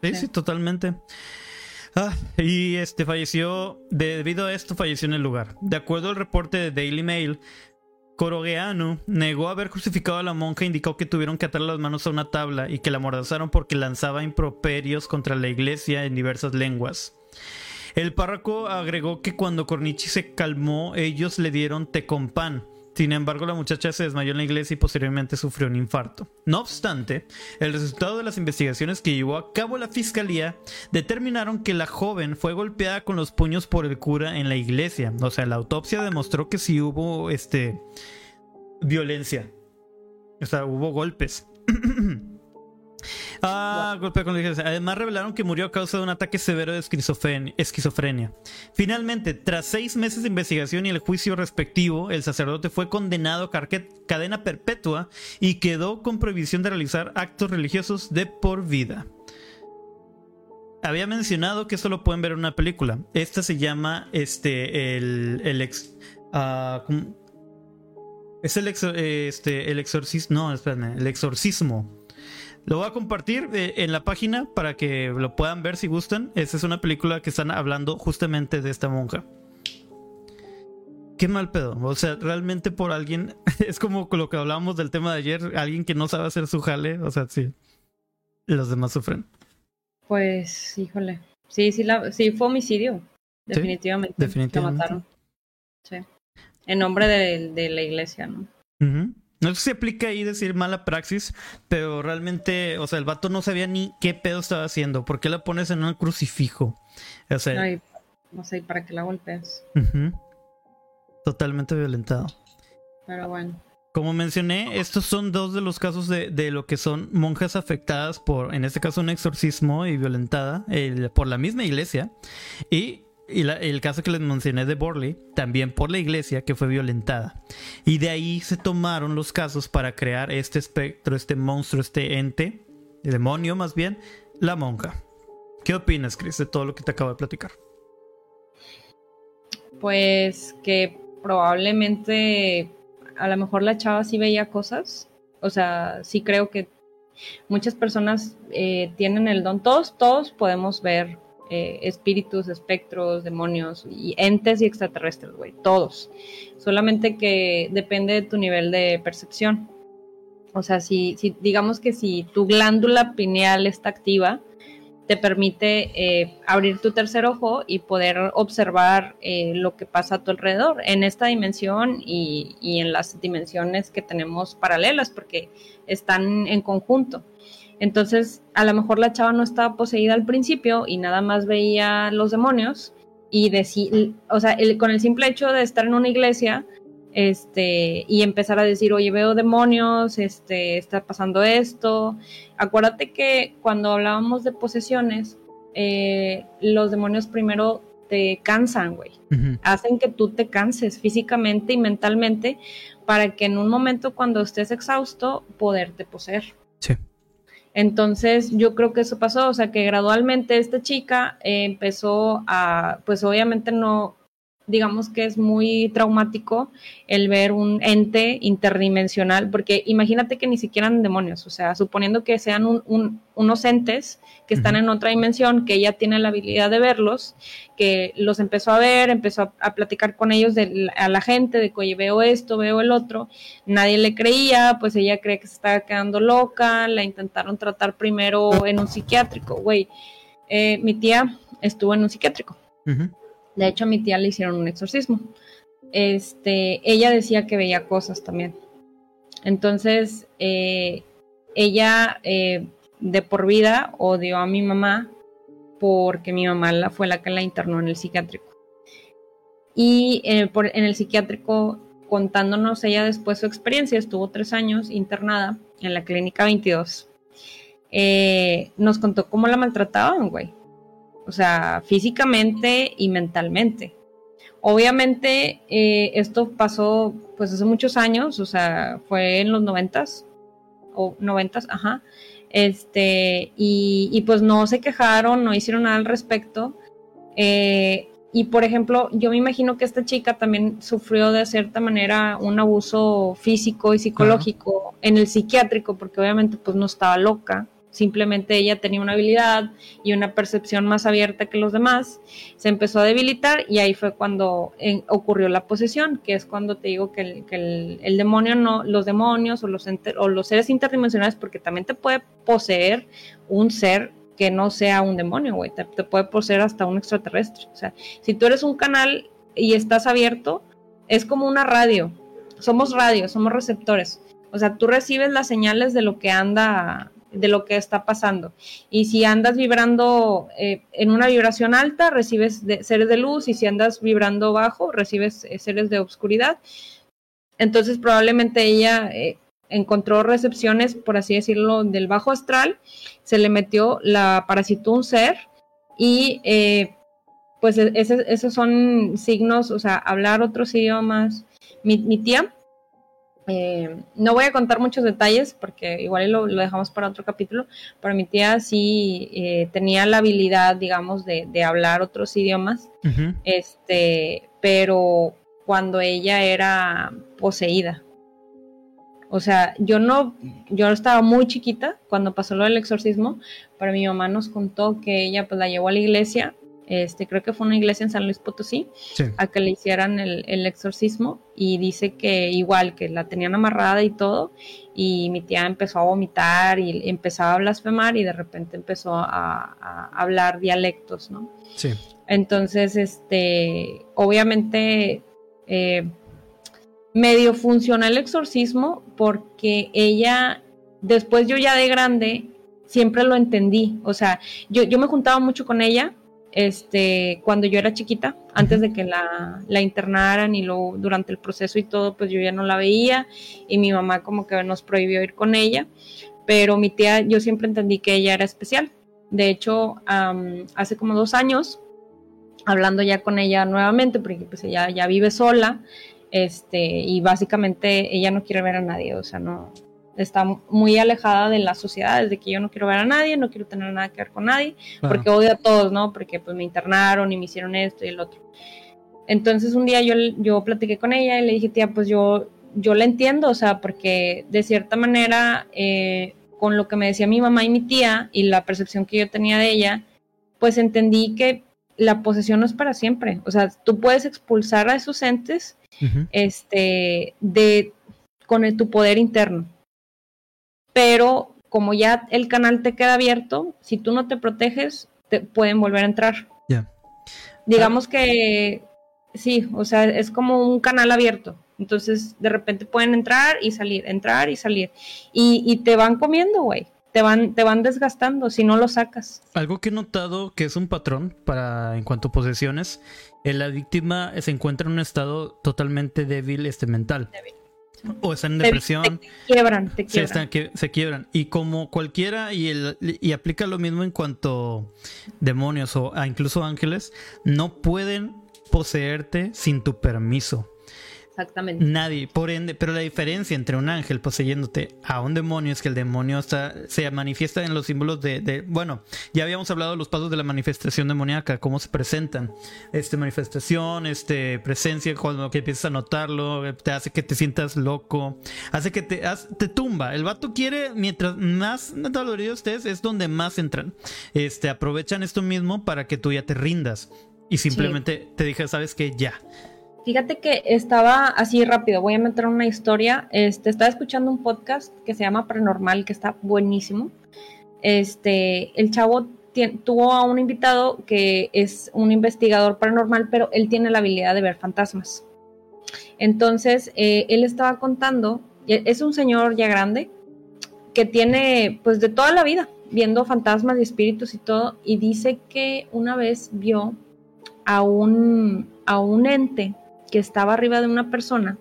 Sí, sí, totalmente. Ah, y este falleció, debido a esto falleció en el lugar. De acuerdo al reporte de Daily Mail, Corogeanu negó haber crucificado a la monja e indicó que tuvieron que atar las manos a una tabla y que la amordazaron porque lanzaba improperios contra la iglesia en diversas lenguas. El párroco agregó que cuando Cornichi se calmó, ellos le dieron té con pan. Sin embargo, la muchacha se desmayó en la iglesia y posteriormente sufrió un infarto. No obstante, el resultado de las investigaciones que llevó a cabo la fiscalía determinaron que la joven fue golpeada con los puños por el cura en la iglesia. O sea, la autopsia demostró que sí hubo este violencia. O sea, hubo golpes. Ah, golpe con Además revelaron que murió a causa de un ataque severo de esquizofrenia. Finalmente, tras seis meses de investigación y el juicio respectivo, el sacerdote fue condenado a cadena perpetua y quedó con prohibición de realizar actos religiosos de por vida. Había mencionado que esto lo pueden ver en una película. Esta se llama este el, el ex, ah, es el, este, el exorcismo. No, espérame, el exorcismo lo voy a compartir eh, en la página para que lo puedan ver si gustan. Esta es una película que están hablando justamente de esta monja. Qué mal pedo. O sea, realmente por alguien. Es como lo que hablábamos del tema de ayer. Alguien que no sabe hacer su jale. O sea, sí. Los demás sufren. Pues, híjole. Sí, sí, la, sí fue homicidio. Definitivamente. definitivamente. Lo mataron. Sí. En nombre de, la iglesia, ¿no? No sé si aplica ahí decir mala praxis, pero realmente, o sea, el vato no sabía ni qué pedo estaba haciendo. ¿Por qué la pones en un crucifijo? O sea, no sé, ¿para qué la golpeas? Totalmente violentado. Pero bueno. Como mencioné, estos son dos de los casos de, de, lo que son monjas afectadas por, en este caso, un exorcismo y violentada por la misma iglesia. Y y el caso que les mencioné de Borley, también por la iglesia que fue violentada. Y de ahí se tomaron los casos para crear este espectro, este monstruo, este ente, el demonio más bien, la monja. ¿Qué opinas, Chris, de todo lo que te acabo de platicar? Pues que probablemente a lo mejor la chava sí veía cosas. O sea, sí creo que muchas personas eh, tienen el don. Todos, todos podemos ver eh, espíritus, espectros, demonios y entes y extraterrestres, güey, todos. Solamente que depende de tu nivel de percepción. O sea, si, digamos que si tu glándula pineal está activa, te permite eh, abrir tu tercer ojo y poder observar eh, lo que pasa a tu alrededor en esta dimensión y, en las dimensiones que tenemos paralelas porque están en conjunto. Entonces, a lo mejor la chava no estaba poseída al principio y nada más veía los demonios y decir, o sea, con el simple hecho de estar en una iglesia, este, y empezar a decir, oye, veo demonios, este, está pasando esto. Acuérdate que cuando hablábamos de posesiones, eh, los demonios primero te cansan, güey. Hacen que tú te canses físicamente y mentalmente para que en un momento cuando estés exhausto, poderte poseer. Sí. Entonces yo creo que eso pasó, o sea que gradualmente esta chica eh, empezó a, pues obviamente no, digamos que es muy traumático el ver un ente interdimensional, porque imagínate que ni siquiera eran demonios, o sea, suponiendo que sean unos entes que están en otra dimensión, que ella tiene la habilidad de verlos, que los empezó a ver, empezó a, platicar con ellos, de, a la gente, de que, oye, veo esto, veo el otro, nadie le creía, pues ella cree que se estaba quedando loca, la intentaron tratar primero en un psiquiátrico, güey, eh, mi tía estuvo en un psiquiátrico. De hecho, a mi tía le hicieron un exorcismo. Este, ella decía que veía cosas también. Entonces, eh, ella eh, de por vida odió a mi mamá porque mi mamá la, fue la que la internó en el psiquiátrico. Y eh, en el psiquiátrico, contándonos ella después su experiencia, estuvo tres años internada en la clínica 22. nos contó cómo la maltrataban, güey o sea, físicamente y mentalmente. Obviamente eh, esto pasó pues hace muchos años, o sea, fue en los noventas, o noventas, ajá, este, y, pues no se quejaron, no hicieron nada al respecto. Eh, y por ejemplo, yo me imagino que esta chica también sufrió de cierta manera un abuso físico y psicológico en el psiquiátrico, porque obviamente pues no estaba loca simplemente ella tenía una habilidad y una percepción más abierta que los demás, se empezó a debilitar y ahí fue cuando eh, ocurrió la posesión, que es cuando te digo que el, demonio no, los demonios o los, o los seres interdimensionales, porque también te puede poseer un ser que no sea un demonio, güey, te, te puede poseer hasta un extraterrestre. O sea, si tú eres un canal y estás abierto, es como una radio, somos radio, somos receptores. O sea, tú recibes las señales de lo que anda de lo que está pasando. Y si andas vibrando eh, en una vibración alta, recibes seres de luz y si andas vibrando bajo, recibes eh, seres de oscuridad. Entonces probablemente ella eh, encontró recepciones, por así decirlo, del bajo astral, se le metió la parasitó un ser y pues e-, esos son signos, o sea, hablar otros idiomas. Mi, mi tía eh, no voy a contar muchos detalles porque igual lo, dejamos para otro capítulo, pero mi tía sí eh, tenía la habilidad, digamos, de, hablar otros idiomas, este, pero cuando ella era poseída. O sea, yo no, yo estaba muy chiquita cuando pasó lo del exorcismo, pero mi mamá nos contó que ella pues la llevó a la iglesia este, creo que fue una iglesia en San Luis Potosí, a que le hicieran el, exorcismo y dice que igual, que la tenían amarrada y todo, y mi tía empezó a vomitar y empezaba a blasfemar y de repente empezó a, hablar dialectos, ¿no? Sí. Entonces, este, obviamente, eh, medio funcionó el exorcismo porque ella, después yo ya de grande, siempre lo entendí, o sea, yo, yo me juntaba mucho con ella este, cuando yo era chiquita, antes de que la, la, internaran y luego durante el proceso y todo, pues yo ya no la veía y mi mamá como que nos prohibió ir con ella, pero mi tía, yo siempre entendí que ella era especial. De hecho, hace como dos años, hablando ya con ella nuevamente, porque pues ella ya vive sola, este, y básicamente ella no quiere ver a nadie, o sea, no, está muy alejada de la sociedad, desde que yo no quiero ver a nadie, no quiero tener nada que ver con nadie, porque odio a todos, ¿no? Porque pues me internaron y me hicieron esto y el otro. Entonces un día yo, yo platiqué con ella y le dije, tía, pues yo, yo la entiendo, o sea, porque de cierta manera, eh, con lo que me decía mi mamá y mi tía y la percepción que yo tenía de ella, pues entendí que la posesión no es para siempre. O sea, tú puedes expulsar a esos entes este, de, con tu poder interno pero como ya el canal te queda abierto, si tú no te proteges, te pueden volver a entrar. Ya. Digamos que sí, o sea, es como un canal abierto. Entonces, de repente pueden entrar y salir, entrar y salir. Y, y te van comiendo, güey. Te van, te van desgastando si no lo sacas. Algo que he notado que es un patrón para en cuanto a posesiones, eh, la víctima se encuentra en un estado totalmente débil este mental. Débil. O está en depresión. Te, quiebran, te Se, quiebran. están que, se quiebran. Y como cualquiera, y, el, y aplica lo mismo en cuanto demonios o a incluso ángeles, no pueden poseerte sin tu permiso. Exactamente. Nadie, por ende, pero la diferencia entre un ángel poseyéndote a un demonio es que el demonio está, se manifiesta en los símbolos de, de- bueno, ya habíamos hablado de los pasos de la manifestación demoníaca, cómo se presentan, este manifestación, este presencia, cuando que empiezas a notarlo, te hace que te sientas loco, hace que te, te tumba. El vato quiere, mientras más dolorido estés, es donde más entran. Este, aprovechan esto mismo para que tú ya te rindas y simplemente te digas, sabes que ya. Fíjate que estaba así rápido, voy a meter una historia. Este, estaba escuchando un podcast que se llama Paranormal, que está buenísimo. Este, el chavo tuvo a un invitado que es un investigador paranormal, pero él tiene la habilidad de ver fantasmas. Entonces, eh, él estaba contando, e- es un señor ya grande, que tiene pues de toda la vida viendo fantasmas y espíritus y todo, y dice que una vez vio a un, a un ente que estaba arriba de una persona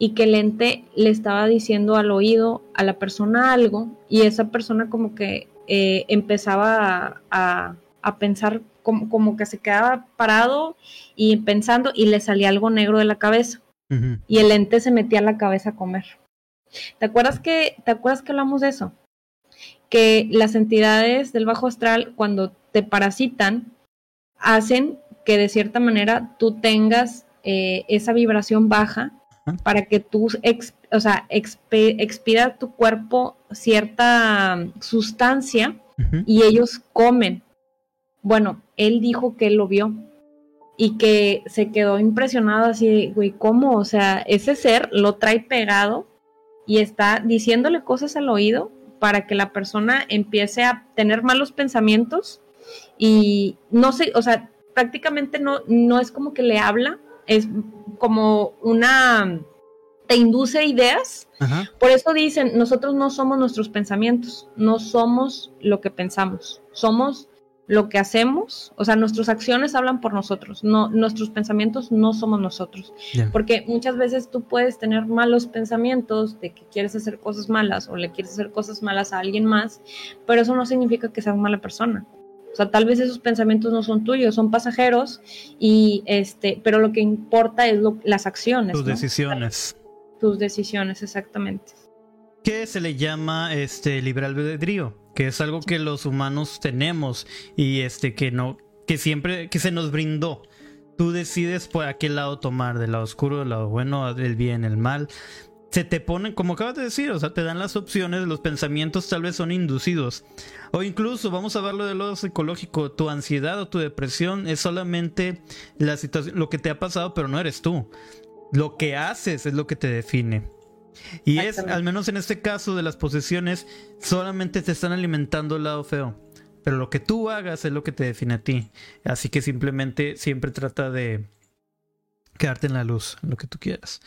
y que el ente le estaba diciendo al oído a la persona algo y esa persona como que eh, empezaba a, a- a pensar como, como que se quedaba parado y pensando y le salía algo negro de la cabeza y el ente se metía a la cabeza a comer. ¿Te acuerdas que, te acuerdas que hablamos de eso? Que las entidades del bajo astral, cuando te parasitan, hacen que de cierta manera tú tengas eh, esa vibración baja para que tú, o sea, expida tu cuerpo cierta sustancia y ellos comen. Bueno, él dijo que él lo vio y que se quedó impresionado así, de, güey, ¿cómo? O sea, ese ser lo trae pegado y está diciéndole cosas al oído para que la persona empiece a tener malos pensamientos y no sé, o sea, prácticamente no, no es como que le habla, es como una, te induce ideas Ajá. por eso dicen, nosotros no somos nuestros pensamientos, no somos lo que pensamos, somos lo que hacemos, o sea, nuestras acciones hablan por nosotros, no nuestros pensamientos no somos nosotros, porque muchas veces tú puedes tener malos pensamientos de que quieres hacer cosas malas o le quieres hacer cosas malas a alguien más, pero eso no significa que seas mala persona. O sea, tal vez esos pensamientos no son tuyos, son pasajeros y este, pero lo que importa es lo- las acciones, Tus ¿no? decisiones. tus decisiones exactamente. que se le llama este libre albedrío, que es algo que los humanos tenemos y este que no que siempre que se nos brindó. Tú decides por a qué lado tomar, del lado oscuro, del lado bueno, del bien, el mal. Se te ponen, como acabas de decir, o sea, te dan las opciones, los pensamientos tal vez son inducidos. O incluso, vamos a verlo de lo psicológico, tu ansiedad o tu depresión es solamente la situación, lo que te ha pasado, pero no eres tú. Lo que haces es lo que te define. Y es, al menos en este caso de las posesiones, solamente te están alimentando el lado feo. Pero lo que tú hagas es lo que te define a ti. Así que simplemente siempre trata de quedarte en la luz, lo que tú quieras.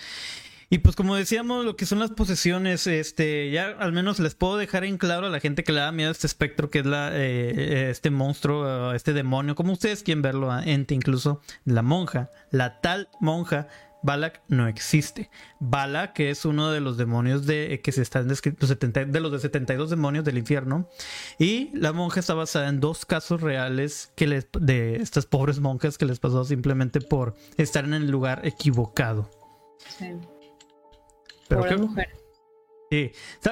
Y pues como decíamos, lo que son las posesiones, este, ya al menos les puedo dejar en claro a la gente que le da miedo a este espectro, que es la, eh, eh, este monstruo, este demonio, como ustedes quieren verlo, a ente incluso, la monja, la tal monja, Balak no existe. Balak, que es uno de los demonios de eh, que se están descritos, de los de 72 demonios del infierno. Y la monja está basada en dos casos reales que de estas pobres monjas que les pasó simplemente por estar en el lugar equivocado. Sí. Pero Pobre qué- mujer. Sí.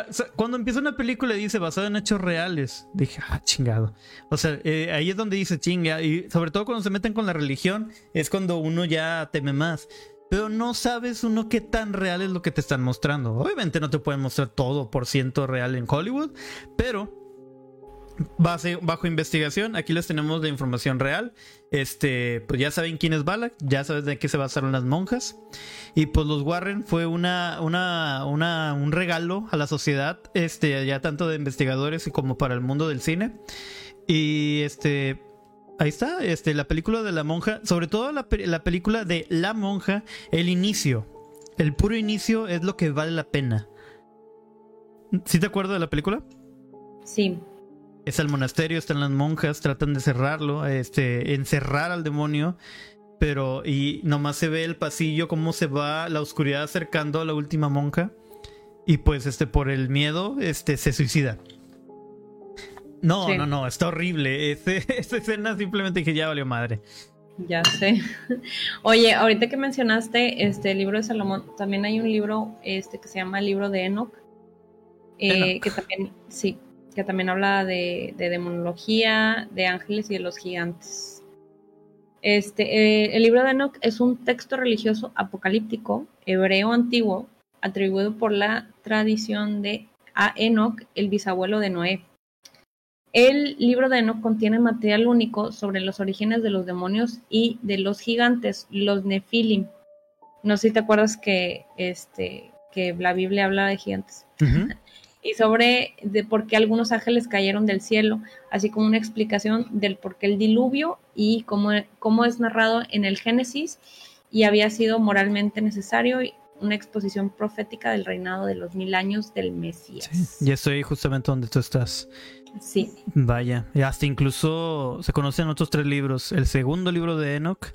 O sea, cuando empieza una película y dice basada en hechos reales, dije, ah, chingado. O sea, eh, ahí es donde dice chinga. Y sobre todo cuando se meten con la religión, es cuando uno ya teme más. Pero no sabes uno qué tan real es lo que te están mostrando. Obviamente no te pueden mostrar todo por ciento real en Hollywood, pero bajo investigación, aquí les tenemos la información real. Este, pues ya saben quién es Balak, ya saben de qué se basaron las monjas. Y pues los Warren fue una, una, una, un regalo a la sociedad, este, ya tanto de investigadores como para el mundo del cine. Y este, ahí está, este, la película de la monja, sobre todo la, la película de la monja, el inicio, el puro inicio es lo que vale la pena. ¿Sí te acuerdas de la película? Sí. Es el monasterio, están las monjas, tratan de cerrarlo, este, encerrar al demonio, pero y nomás se ve el pasillo, cómo se va la oscuridad acercando a la última monja, y pues este, por el miedo, este, se suicida. No, no, no, está horrible. esa escena simplemente dije, ya valió madre. Ya sé. Oye, ahorita que mencionaste este el libro de Salomón, también hay un libro este que se llama el libro de Enoch, eh, que también, sí, que también habla de, demonología, de ángeles y de los gigantes. Este, eh, el libro de Enoch es un texto religioso apocalíptico hebreo antiguo atribuido por la tradición de a Enoch, el bisabuelo de Noé. El libro de Enoch contiene material único sobre los orígenes de los demonios y de los gigantes, los Nefilim. No sé si te acuerdas que, este, que la Biblia habla de gigantes y sobre de por qué algunos ángeles cayeron del cielo, así como una explicación del por qué el diluvio y cómo, cómo es narrado en el Génesis y había sido moralmente necesario una exposición profética del reinado de los mil años del Mesías. Sí, ya estoy justamente donde tú estás. Sí. Vaya, y hasta incluso se conocen otros tres libros. El segundo libro de Enoch.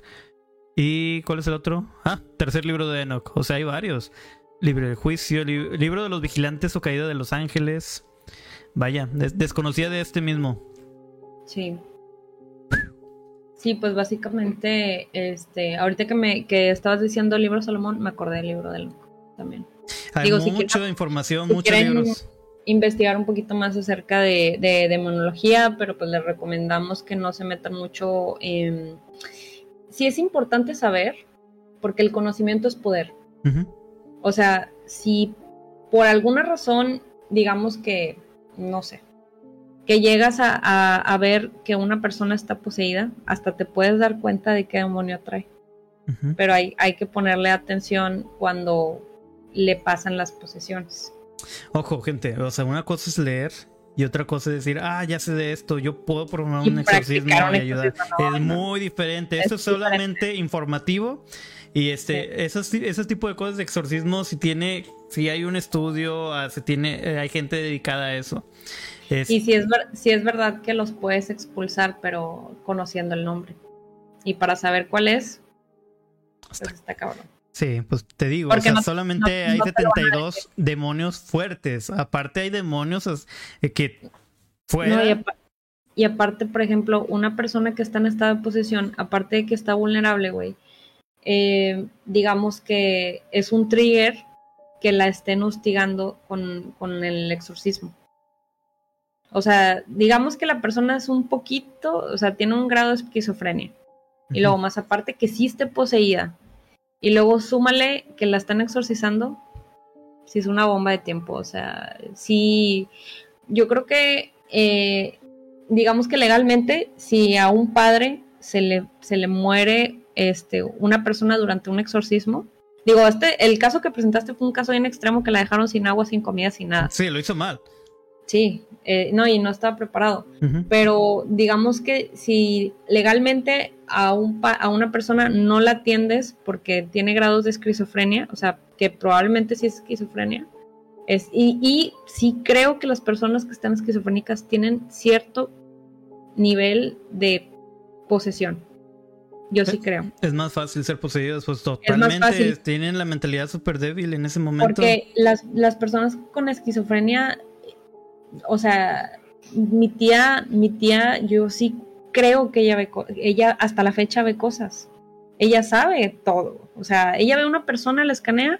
¿Y cuál es el otro? Ah, tercer libro de Enoch. O sea, hay varios. Libro del juicio, libro de los vigilantes o caída de los ángeles. Vaya, desconocía de este mismo. Sí. Sí, pues básicamente, este, ahorita que me que estabas diciendo el libro Salomón, me acordé del libro del también. Hay mucha información, muchos libros. Investigar un poquito más acerca de, de, demonología, pero pues les recomendamos que no se metan mucho en... Sí es importante saber, porque el conocimiento es poder. O sea, si por alguna razón, digamos que, no sé, que llegas a, ver que una persona está poseída, hasta te puedes dar cuenta de qué demonio trae. Pero hay, hay que ponerle atención cuando le pasan las posesiones. Ojo, gente, o sea, una cosa es leer y otra cosa es decir, ah, ya sé de esto, yo puedo promover un exorcismo y ayudar. es muy diferente. Esto es solamente informativo y este, esos, ese tipo de cosas de exorcismo, si tiene, si hay un estudio, ah, si tiene, eh, hay gente dedicada a eso. Y si es, si es verdad que los puedes expulsar, pero conociendo el nombre. Y para saber cuál es, pues está cabrón. Sí, pues te digo, solamente hay 72 demonios fuertes. Aparte hay demonios eh, que fuera... y, aparte, por ejemplo, una persona que está en estado de posesión, aparte de que está vulnerable, güey, eh, digamos que es un trigger que la estén hostigando con, con, el exorcismo. O sea, digamos que la persona es un poquito, o sea, tiene un grado de esquizofrenia. Y luego más aparte que sí esté poseída. Y luego súmale que la están exorcizando. Si es una bomba de tiempo. O sea, sí. Yo creo que, eh, digamos que legalmente, si a un padre se le, se le muere este, una persona durante un exorcismo. Digo, este, el caso que presentaste fue un caso bien extremo que la dejaron sin agua, sin comida, sin nada. Sí, lo hizo mal. Sí, eh, no, y no estaba preparado. Pero digamos que si legalmente a, un a una persona no la atiendes porque tiene grados de esquizofrenia, o sea, que probablemente sí es esquizofrenia, es, y, y sí creo que las personas que están esquizofrénicas tienen cierto nivel de posesión. Yo sí creo. Es más fácil ser poseídos, pues totalmente tienen la mentalidad súper débil en ese momento. Porque las, las personas con esquizofrenia, o sea, mi tía, mi tía, yo sí creo que ella ve, ella hasta la fecha ve cosas. Ella sabe todo. O sea, ella ve a una persona, la escanea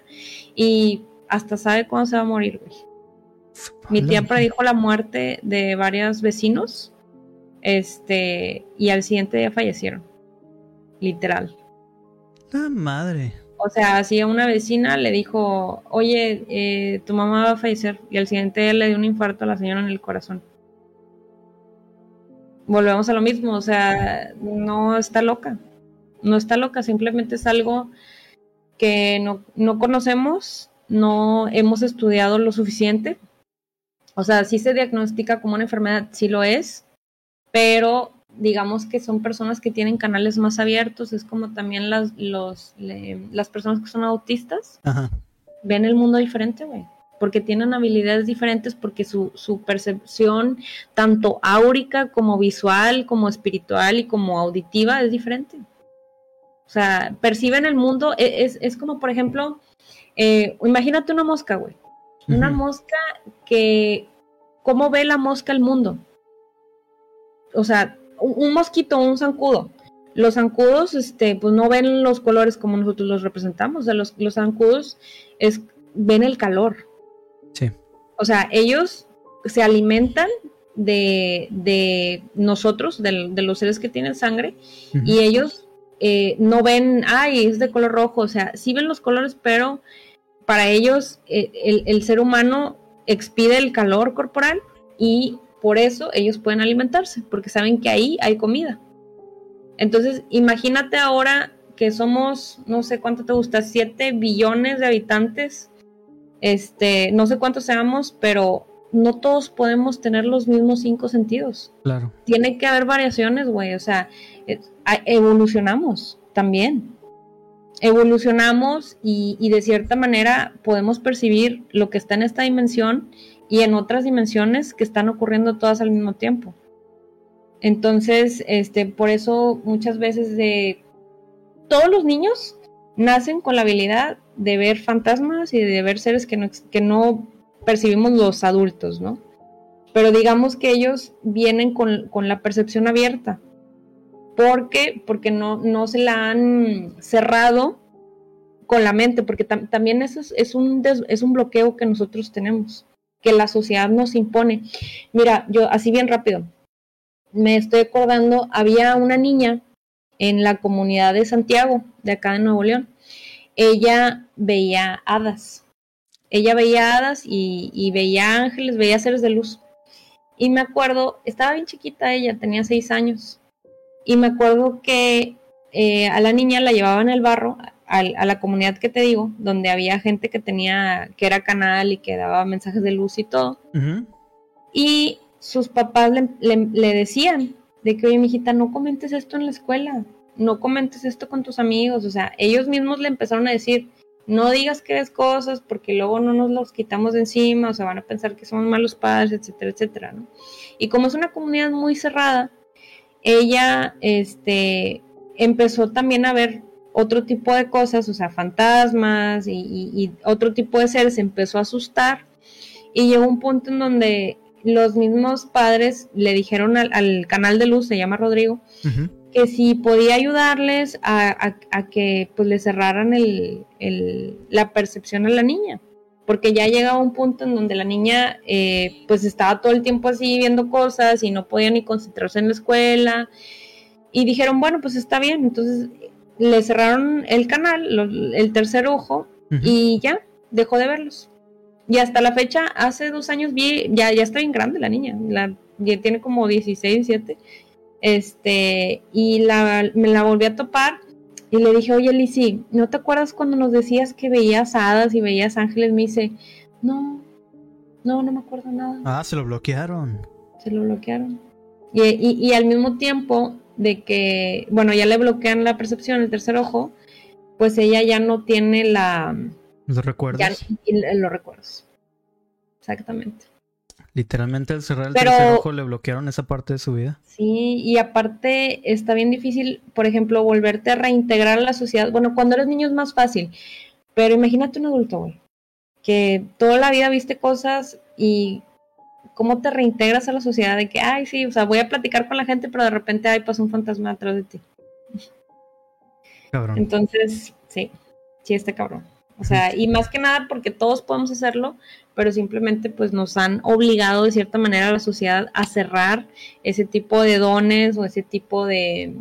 y hasta sabe cuándo se va a morir, güey. Mi tía predijo la muerte de varios vecinos. Este, y al siguiente día fallecieron literal. La madre. O sea, así a una vecina le dijo, oye, eh, tu mamá va a fallecer. Y al siguiente día le dio un infarto a la señora en el corazón. volvemos a lo mismo, o sea, no está loca, no está loca, simplemente es algo que no, no conocemos, no hemos estudiado lo suficiente. O sea, sí se diagnostica como una enfermedad, sí lo es, pero digamos que son personas que tienen canales más abiertos, es como también las, los, las personas que son autistas, ven el mundo diferente, güey, porque tienen habilidades diferentes, porque su, su percepción, tanto áurica como visual, como espiritual y como auditiva, es diferente. O sea, perciben el mundo, e, es, es como, por ejemplo, eh, imagínate una mosca, güey. Una mosca que, ¿cómo ve la mosca el mundo? O sea, un, mosquito, un zancudo. Los zancudos, este, pues no ven los colores como nosotros los representamos. O sea, los, los zancudos es, ven el calor. Sí. O sea, ellos se alimentan de, de nosotros, de, los seres que tienen sangre, y ellos eh, no ven, ay, es de color rojo. O sea, sí ven los colores, pero para ellos eh, el, el ser humano expide el calor corporal y por eso ellos pueden alimentarse, porque saben que ahí hay comida. Entonces, imagínate ahora que somos, no sé cuánto te gusta, 7 billones de habitantes. Este, no sé cuántos seamos, pero no todos podemos tener los mismos cinco sentidos. Claro. Tiene que haber variaciones, güey. O sea, evolucionamos también. Evolucionamos y, y, de cierta manera podemos percibir lo que está en esta dimensión y en otras dimensiones que están ocurriendo todas al mismo tiempo. Entonces, este, por eso muchas veces de todos los niños nacen con la habilidad de ver fantasmas y de ver seres que no, que no percibimos los adultos, ¿no? Pero digamos que ellos vienen con, la percepción abierta. ¿Por qué? Porque no, no se la han cerrado con la mente, porque también eso es, un es un bloqueo que nosotros tenemos que la sociedad nos impone. Mira, yo así bien rápido, me estoy acordando, había una niña en la comunidad de Santiago, de acá de Nuevo León. Ella veía hadas. Ella veía hadas y, veía ángeles, veía seres de luz. Y me acuerdo, estaba bien chiquita ella, tenía seis años. Y me acuerdo que eh, a la niña la llevaban al barro a la comunidad que te digo, donde había gente que tenía, que era canal y que daba mensajes de luz y todo. Y sus papás le, decían de que, oye, mijita, no comentes esto en la escuela, no comentes esto con tus amigos. O sea, ellos mismos le empezaron a decir, no digas que ves cosas porque luego no nos los quitamos de encima, o sea, van a pensar que somos malos padres, etcétera, etcétera, ¿no? Y como es una comunidad muy cerrada, ella, este, empezó también a ver otro tipo de cosas, o sea, fantasmas y, otro tipo de seres, empezó a asustar y llegó un punto en donde los mismos padres le dijeron al, canal de luz, se llama Rodrigo, que si podía ayudarles a, que pues le cerraran el, la percepción a la niña, porque ya llegaba un punto en donde la niña eh, pues estaba todo el tiempo así viendo cosas y no podía ni concentrarse en la escuela. Y dijeron, bueno, pues está bien. Entonces le cerraron el canal, el tercer ojo, y ya, dejó de verlos. Y hasta la fecha, hace dos años vi, ya, ya está bien grande la niña, la, ya tiene como 16, 17, este, y la, me la volví a topar y le dije, oye Lizzy, ¿no te acuerdas cuando nos decías que veías hadas y veías ángeles? Me dice, no, no, no me acuerdo nada. Ah, se lo bloquearon. Se lo bloquearon. Y, y al mismo tiempo de que, bueno, ya le bloquean la percepción, el tercer ojo, pues ella ya no tiene la... Los recuerdos. Ya, los recuerdos. Exactamente. Literalmente al cerrar el tercer ojo le bloquearon esa parte de su vida. Sí, y aparte está bien difícil, por ejemplo, volverte a reintegrar a la sociedad. Bueno, cuando eres niño es más fácil, pero imagínate un adulto, güey, que toda la vida viste cosas y cómo te reintegras a la sociedad de que, ay, sí, o sea, voy a platicar con la gente, pero de repente, ay, pasa un fantasma atrás de ti. Cabrón. Entonces, sí, sí, este cabrón. O sea, y más que nada porque todos podemos hacerlo, pero simplemente pues nos han obligado de cierta manera a la sociedad a cerrar ese tipo de dones o ese tipo de,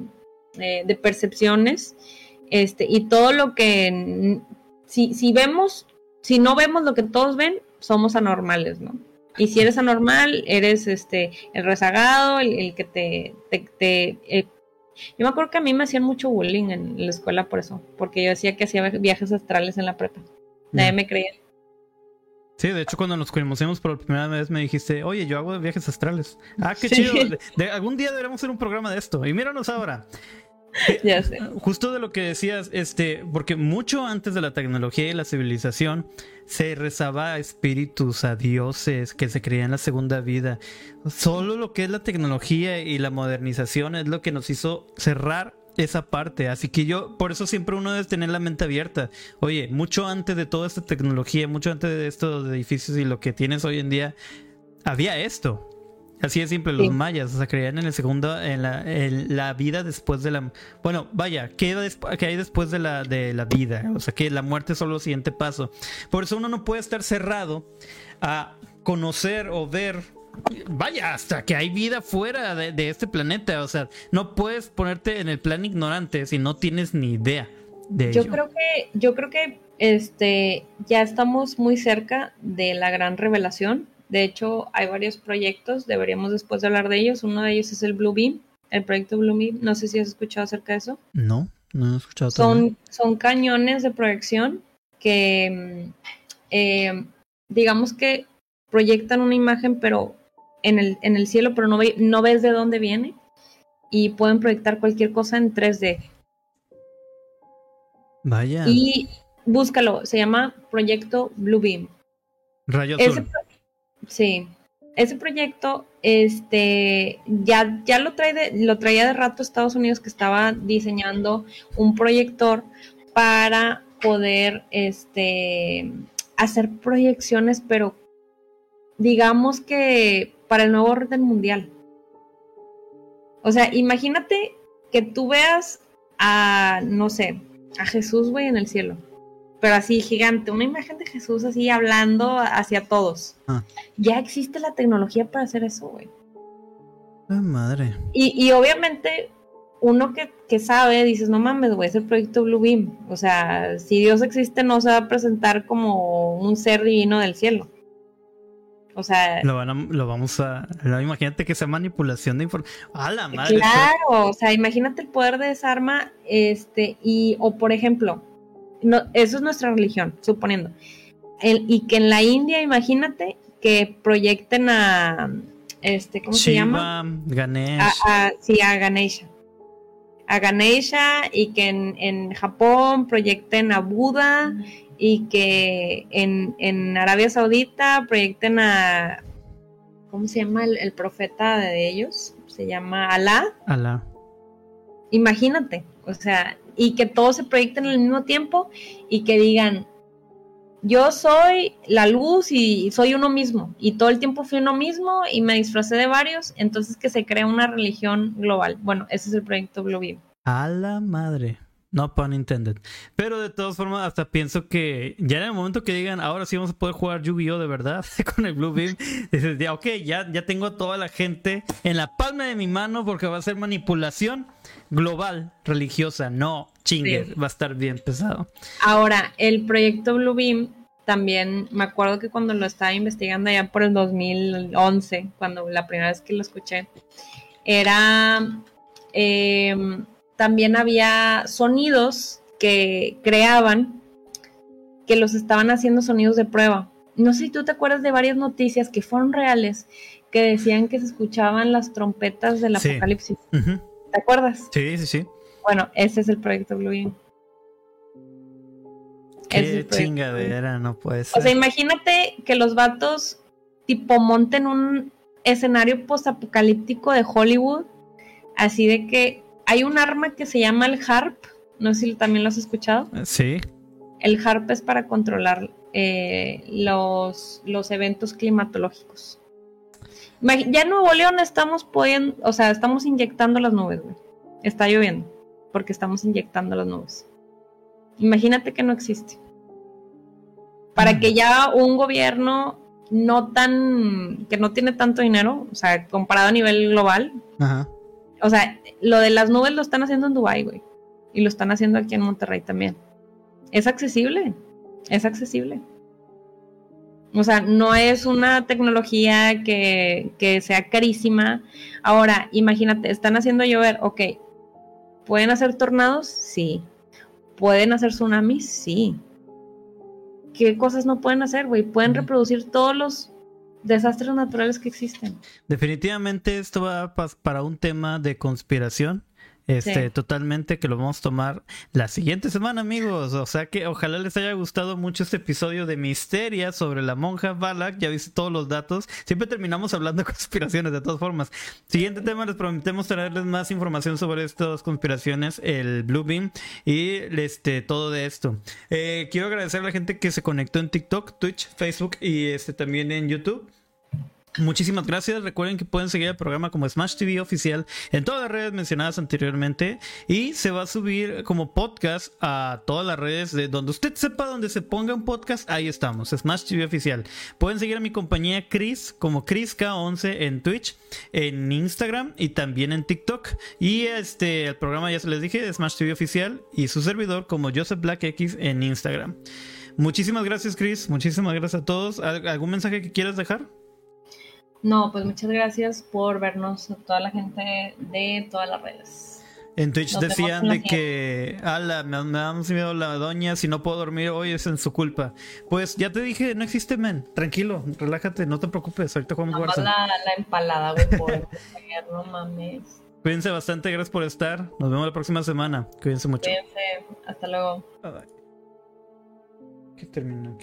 de percepciones. Este, y todo lo que, si, si vemos, si no vemos lo que todos ven, somos anormales, ¿no? Y si eres anormal, eres este el rezagado, el, que te... te, eh, yo me acuerdo que a mí me hacían mucho bullying en la escuela por eso, porque yo decía que hacía viajes astrales en la prepa. Nadie mm. me creía. Sí, de hecho cuando nos conocimos por primera vez me dijiste, oye, yo hago viajes astrales. Ah, qué chido. De, algún día deberíamos hacer un programa de esto. Y míranos ahora. ya sé. Justo de lo que decías, este, porque mucho antes de la tecnología y la civilización se rezaba a espíritus, a dioses que se creían la segunda vida. Solo lo que es la tecnología y la modernización es lo que nos hizo cerrar esa parte. Así que yo, por eso siempre uno debe tener la mente abierta. Oye, mucho antes de toda esta tecnología, mucho antes de estos edificios y lo que tienes hoy en día, había esto. Así es simple, los mayas, o sea, creían en el segundo, en la, la vida después de la... Bueno, vaya, ¿qué, hay después de la, de la vida? O sea, que la muerte es solo el siguiente paso. Por eso uno no puede estar cerrado a conocer o ver vaya, hasta que hay vida fuera de, este planeta. O sea, no puedes ponerte en el plan ignorante si no tienes ni idea de yo Creo que, yo creo que este, ya estamos muy cerca de la gran revelación. De hecho, hay varios proyectos, deberíamos después de hablar de ellos. Uno de ellos es el Blue Beam, el proyecto Blue Beam. No sé si has escuchado acerca de eso. No, no he escuchado. Son, son cañones de proyección que, mm, eh, digamos que proyectan una imagen, pero en el, en el cielo, pero no, ve, no ves de dónde viene. Y pueden proyectar cualquier cosa en 3D. Vaya. Y búscalo, se llama Proyecto Blue Beam. Rayo Azul. Sí. Ese proyecto, este, ya, ya lo, trae de, lo traía de rato Estados Unidos que estaba diseñando un proyector para poder, este, hacer proyecciones, pero digamos que para el nuevo orden mundial. O sea, imagínate que tú veas a, no sé, a Jesús, güey, en el cielo. Pero así gigante, una imagen de Jesús así hablando hacia todos. Ah. Ya existe la tecnología para hacer eso, güey. La madre. Y, y obviamente uno que, que, sabe, dices, no mames, güey, es el proyecto Blue Beam. O sea, si Dios existe, no se va a presentar como un ser divino del cielo. O sea. Lo, lo vamos a. imagínate que sea manipulación de información. ¡Ah, la madre! Claro, o sea, imagínate el poder de esa arma. Este, y, o por ejemplo, no, eso es nuestra religión, suponiendo. El, y que en la India, imagínate que proyecten a. Este, ¿cómo se llama? Ganesh. A, sí, a Ganesha. A Ganesha y que en, en Japón proyecten a Buda y que en, en Arabia Saudita proyecten a, ¿cómo se llama el, profeta de ellos? Se llama Alá. Alá. Imagínate, o sea, y que todos se proyecten al mismo tiempo y que digan, yo soy la luz y soy uno mismo, y todo el tiempo fui uno mismo y me disfracé de varios, entonces que se crea una religión global. Bueno, ese es el proyecto Blue A la madre. No pun intended. Pero de todas formas, hasta pienso que ya en el momento que digan, ahora sí vamos a poder jugar Yu-Gi-Oh! de verdad con el Blue Beam, dices, ya, ok, ya, ya tengo a toda la gente en la palma de mi mano porque va a ser manipulación global, religiosa. No, chingue, va a estar bien pesado. Ahora, el proyecto Blue Beam también, me acuerdo que cuando lo estaba investigando allá por el 2011, cuando la primera vez que lo escuché, era. Eh, también había sonidos que creaban que los estaban haciendo sonidos de prueba. No sé si tú te acuerdas de varias noticias que fueron reales que decían que se escuchaban las trompetas del apocalipsis. ¿Te acuerdas? Sí, sí, sí. Bueno, ese es el proyecto Blue Qué chingadera, no puede ser. O sea, imagínate que los vatos tipo monten un escenario postapocalíptico de Hollywood, así de que hay un arma que se llama el HARP, no sé si también lo has escuchado. Sí. El HARP es para controlar eh, los, los eventos climatológicos. Ya en Nuevo León estamos pudiendo, o sea, estamos inyectando las nubes, güey. Está lloviendo, porque estamos inyectando las nubes. Imagínate que no existe. Para mm. que ya un gobierno no tan, que no tiene tanto dinero, o sea, comparado a nivel global, Ajá. O sea, lo de las nubes lo están haciendo en Dubai, güey. Y lo están haciendo aquí en Monterrey también. Es accesible. Es accesible. O sea, no es una tecnología que, que sea carísima. Ahora, imagínate, están haciendo llover, ok. ¿Pueden hacer tornados? Sí. ¿Pueden hacer tsunamis? Sí. ¿Qué cosas no pueden hacer, güey? Pueden reproducir todos los desastres naturales que existen. Definitivamente esto va para un tema de conspiración este, totalmente que lo vamos a tomar la siguiente semana, amigos. O sea que ojalá les haya gustado mucho este episodio de Misteria sobre la monja Balak. Ya viste todos los datos. Siempre terminamos hablando de conspiraciones, de todas formas. Siguiente tema, les prometemos traerles más información sobre estas conspiraciones, el Blue Beam y este, todo de esto. Eh, quiero agradecer a la gente que se conectó en TikTok, Twitch, Facebook y este, también en YouTube. Muchísimas gracias. Recuerden que pueden seguir el programa como Smash TV oficial en todas las redes mencionadas anteriormente y se va a subir como podcast a todas las redes de donde usted sepa donde se ponga un podcast. Ahí estamos, Smash TV oficial. Pueden seguir a mi compañía Chris como ChrisK11 en Twitch, en Instagram y también en TikTok. Y este el programa ya se les dije, Smash TV oficial y su servidor como Joseph Black X en Instagram. Muchísimas gracias, Chris. Muchísimas gracias a todos. ¿Algún mensaje que quieras dejar? No, pues muchas gracias por vernos a toda la gente de todas las redes. En Twitch decían de que, ala, me, me da miedo la doña, si no puedo dormir hoy es en su culpa. Pues ya te dije, no existe men, tranquilo, relájate, no te preocupes, ahorita jugamos Warzone. La, la empalada, güey, por no mames. Cuídense bastante, gracias por estar. Nos vemos la próxima semana. Cuídense mucho. Cuídense, hasta luego. ¿Qué terminó aquí?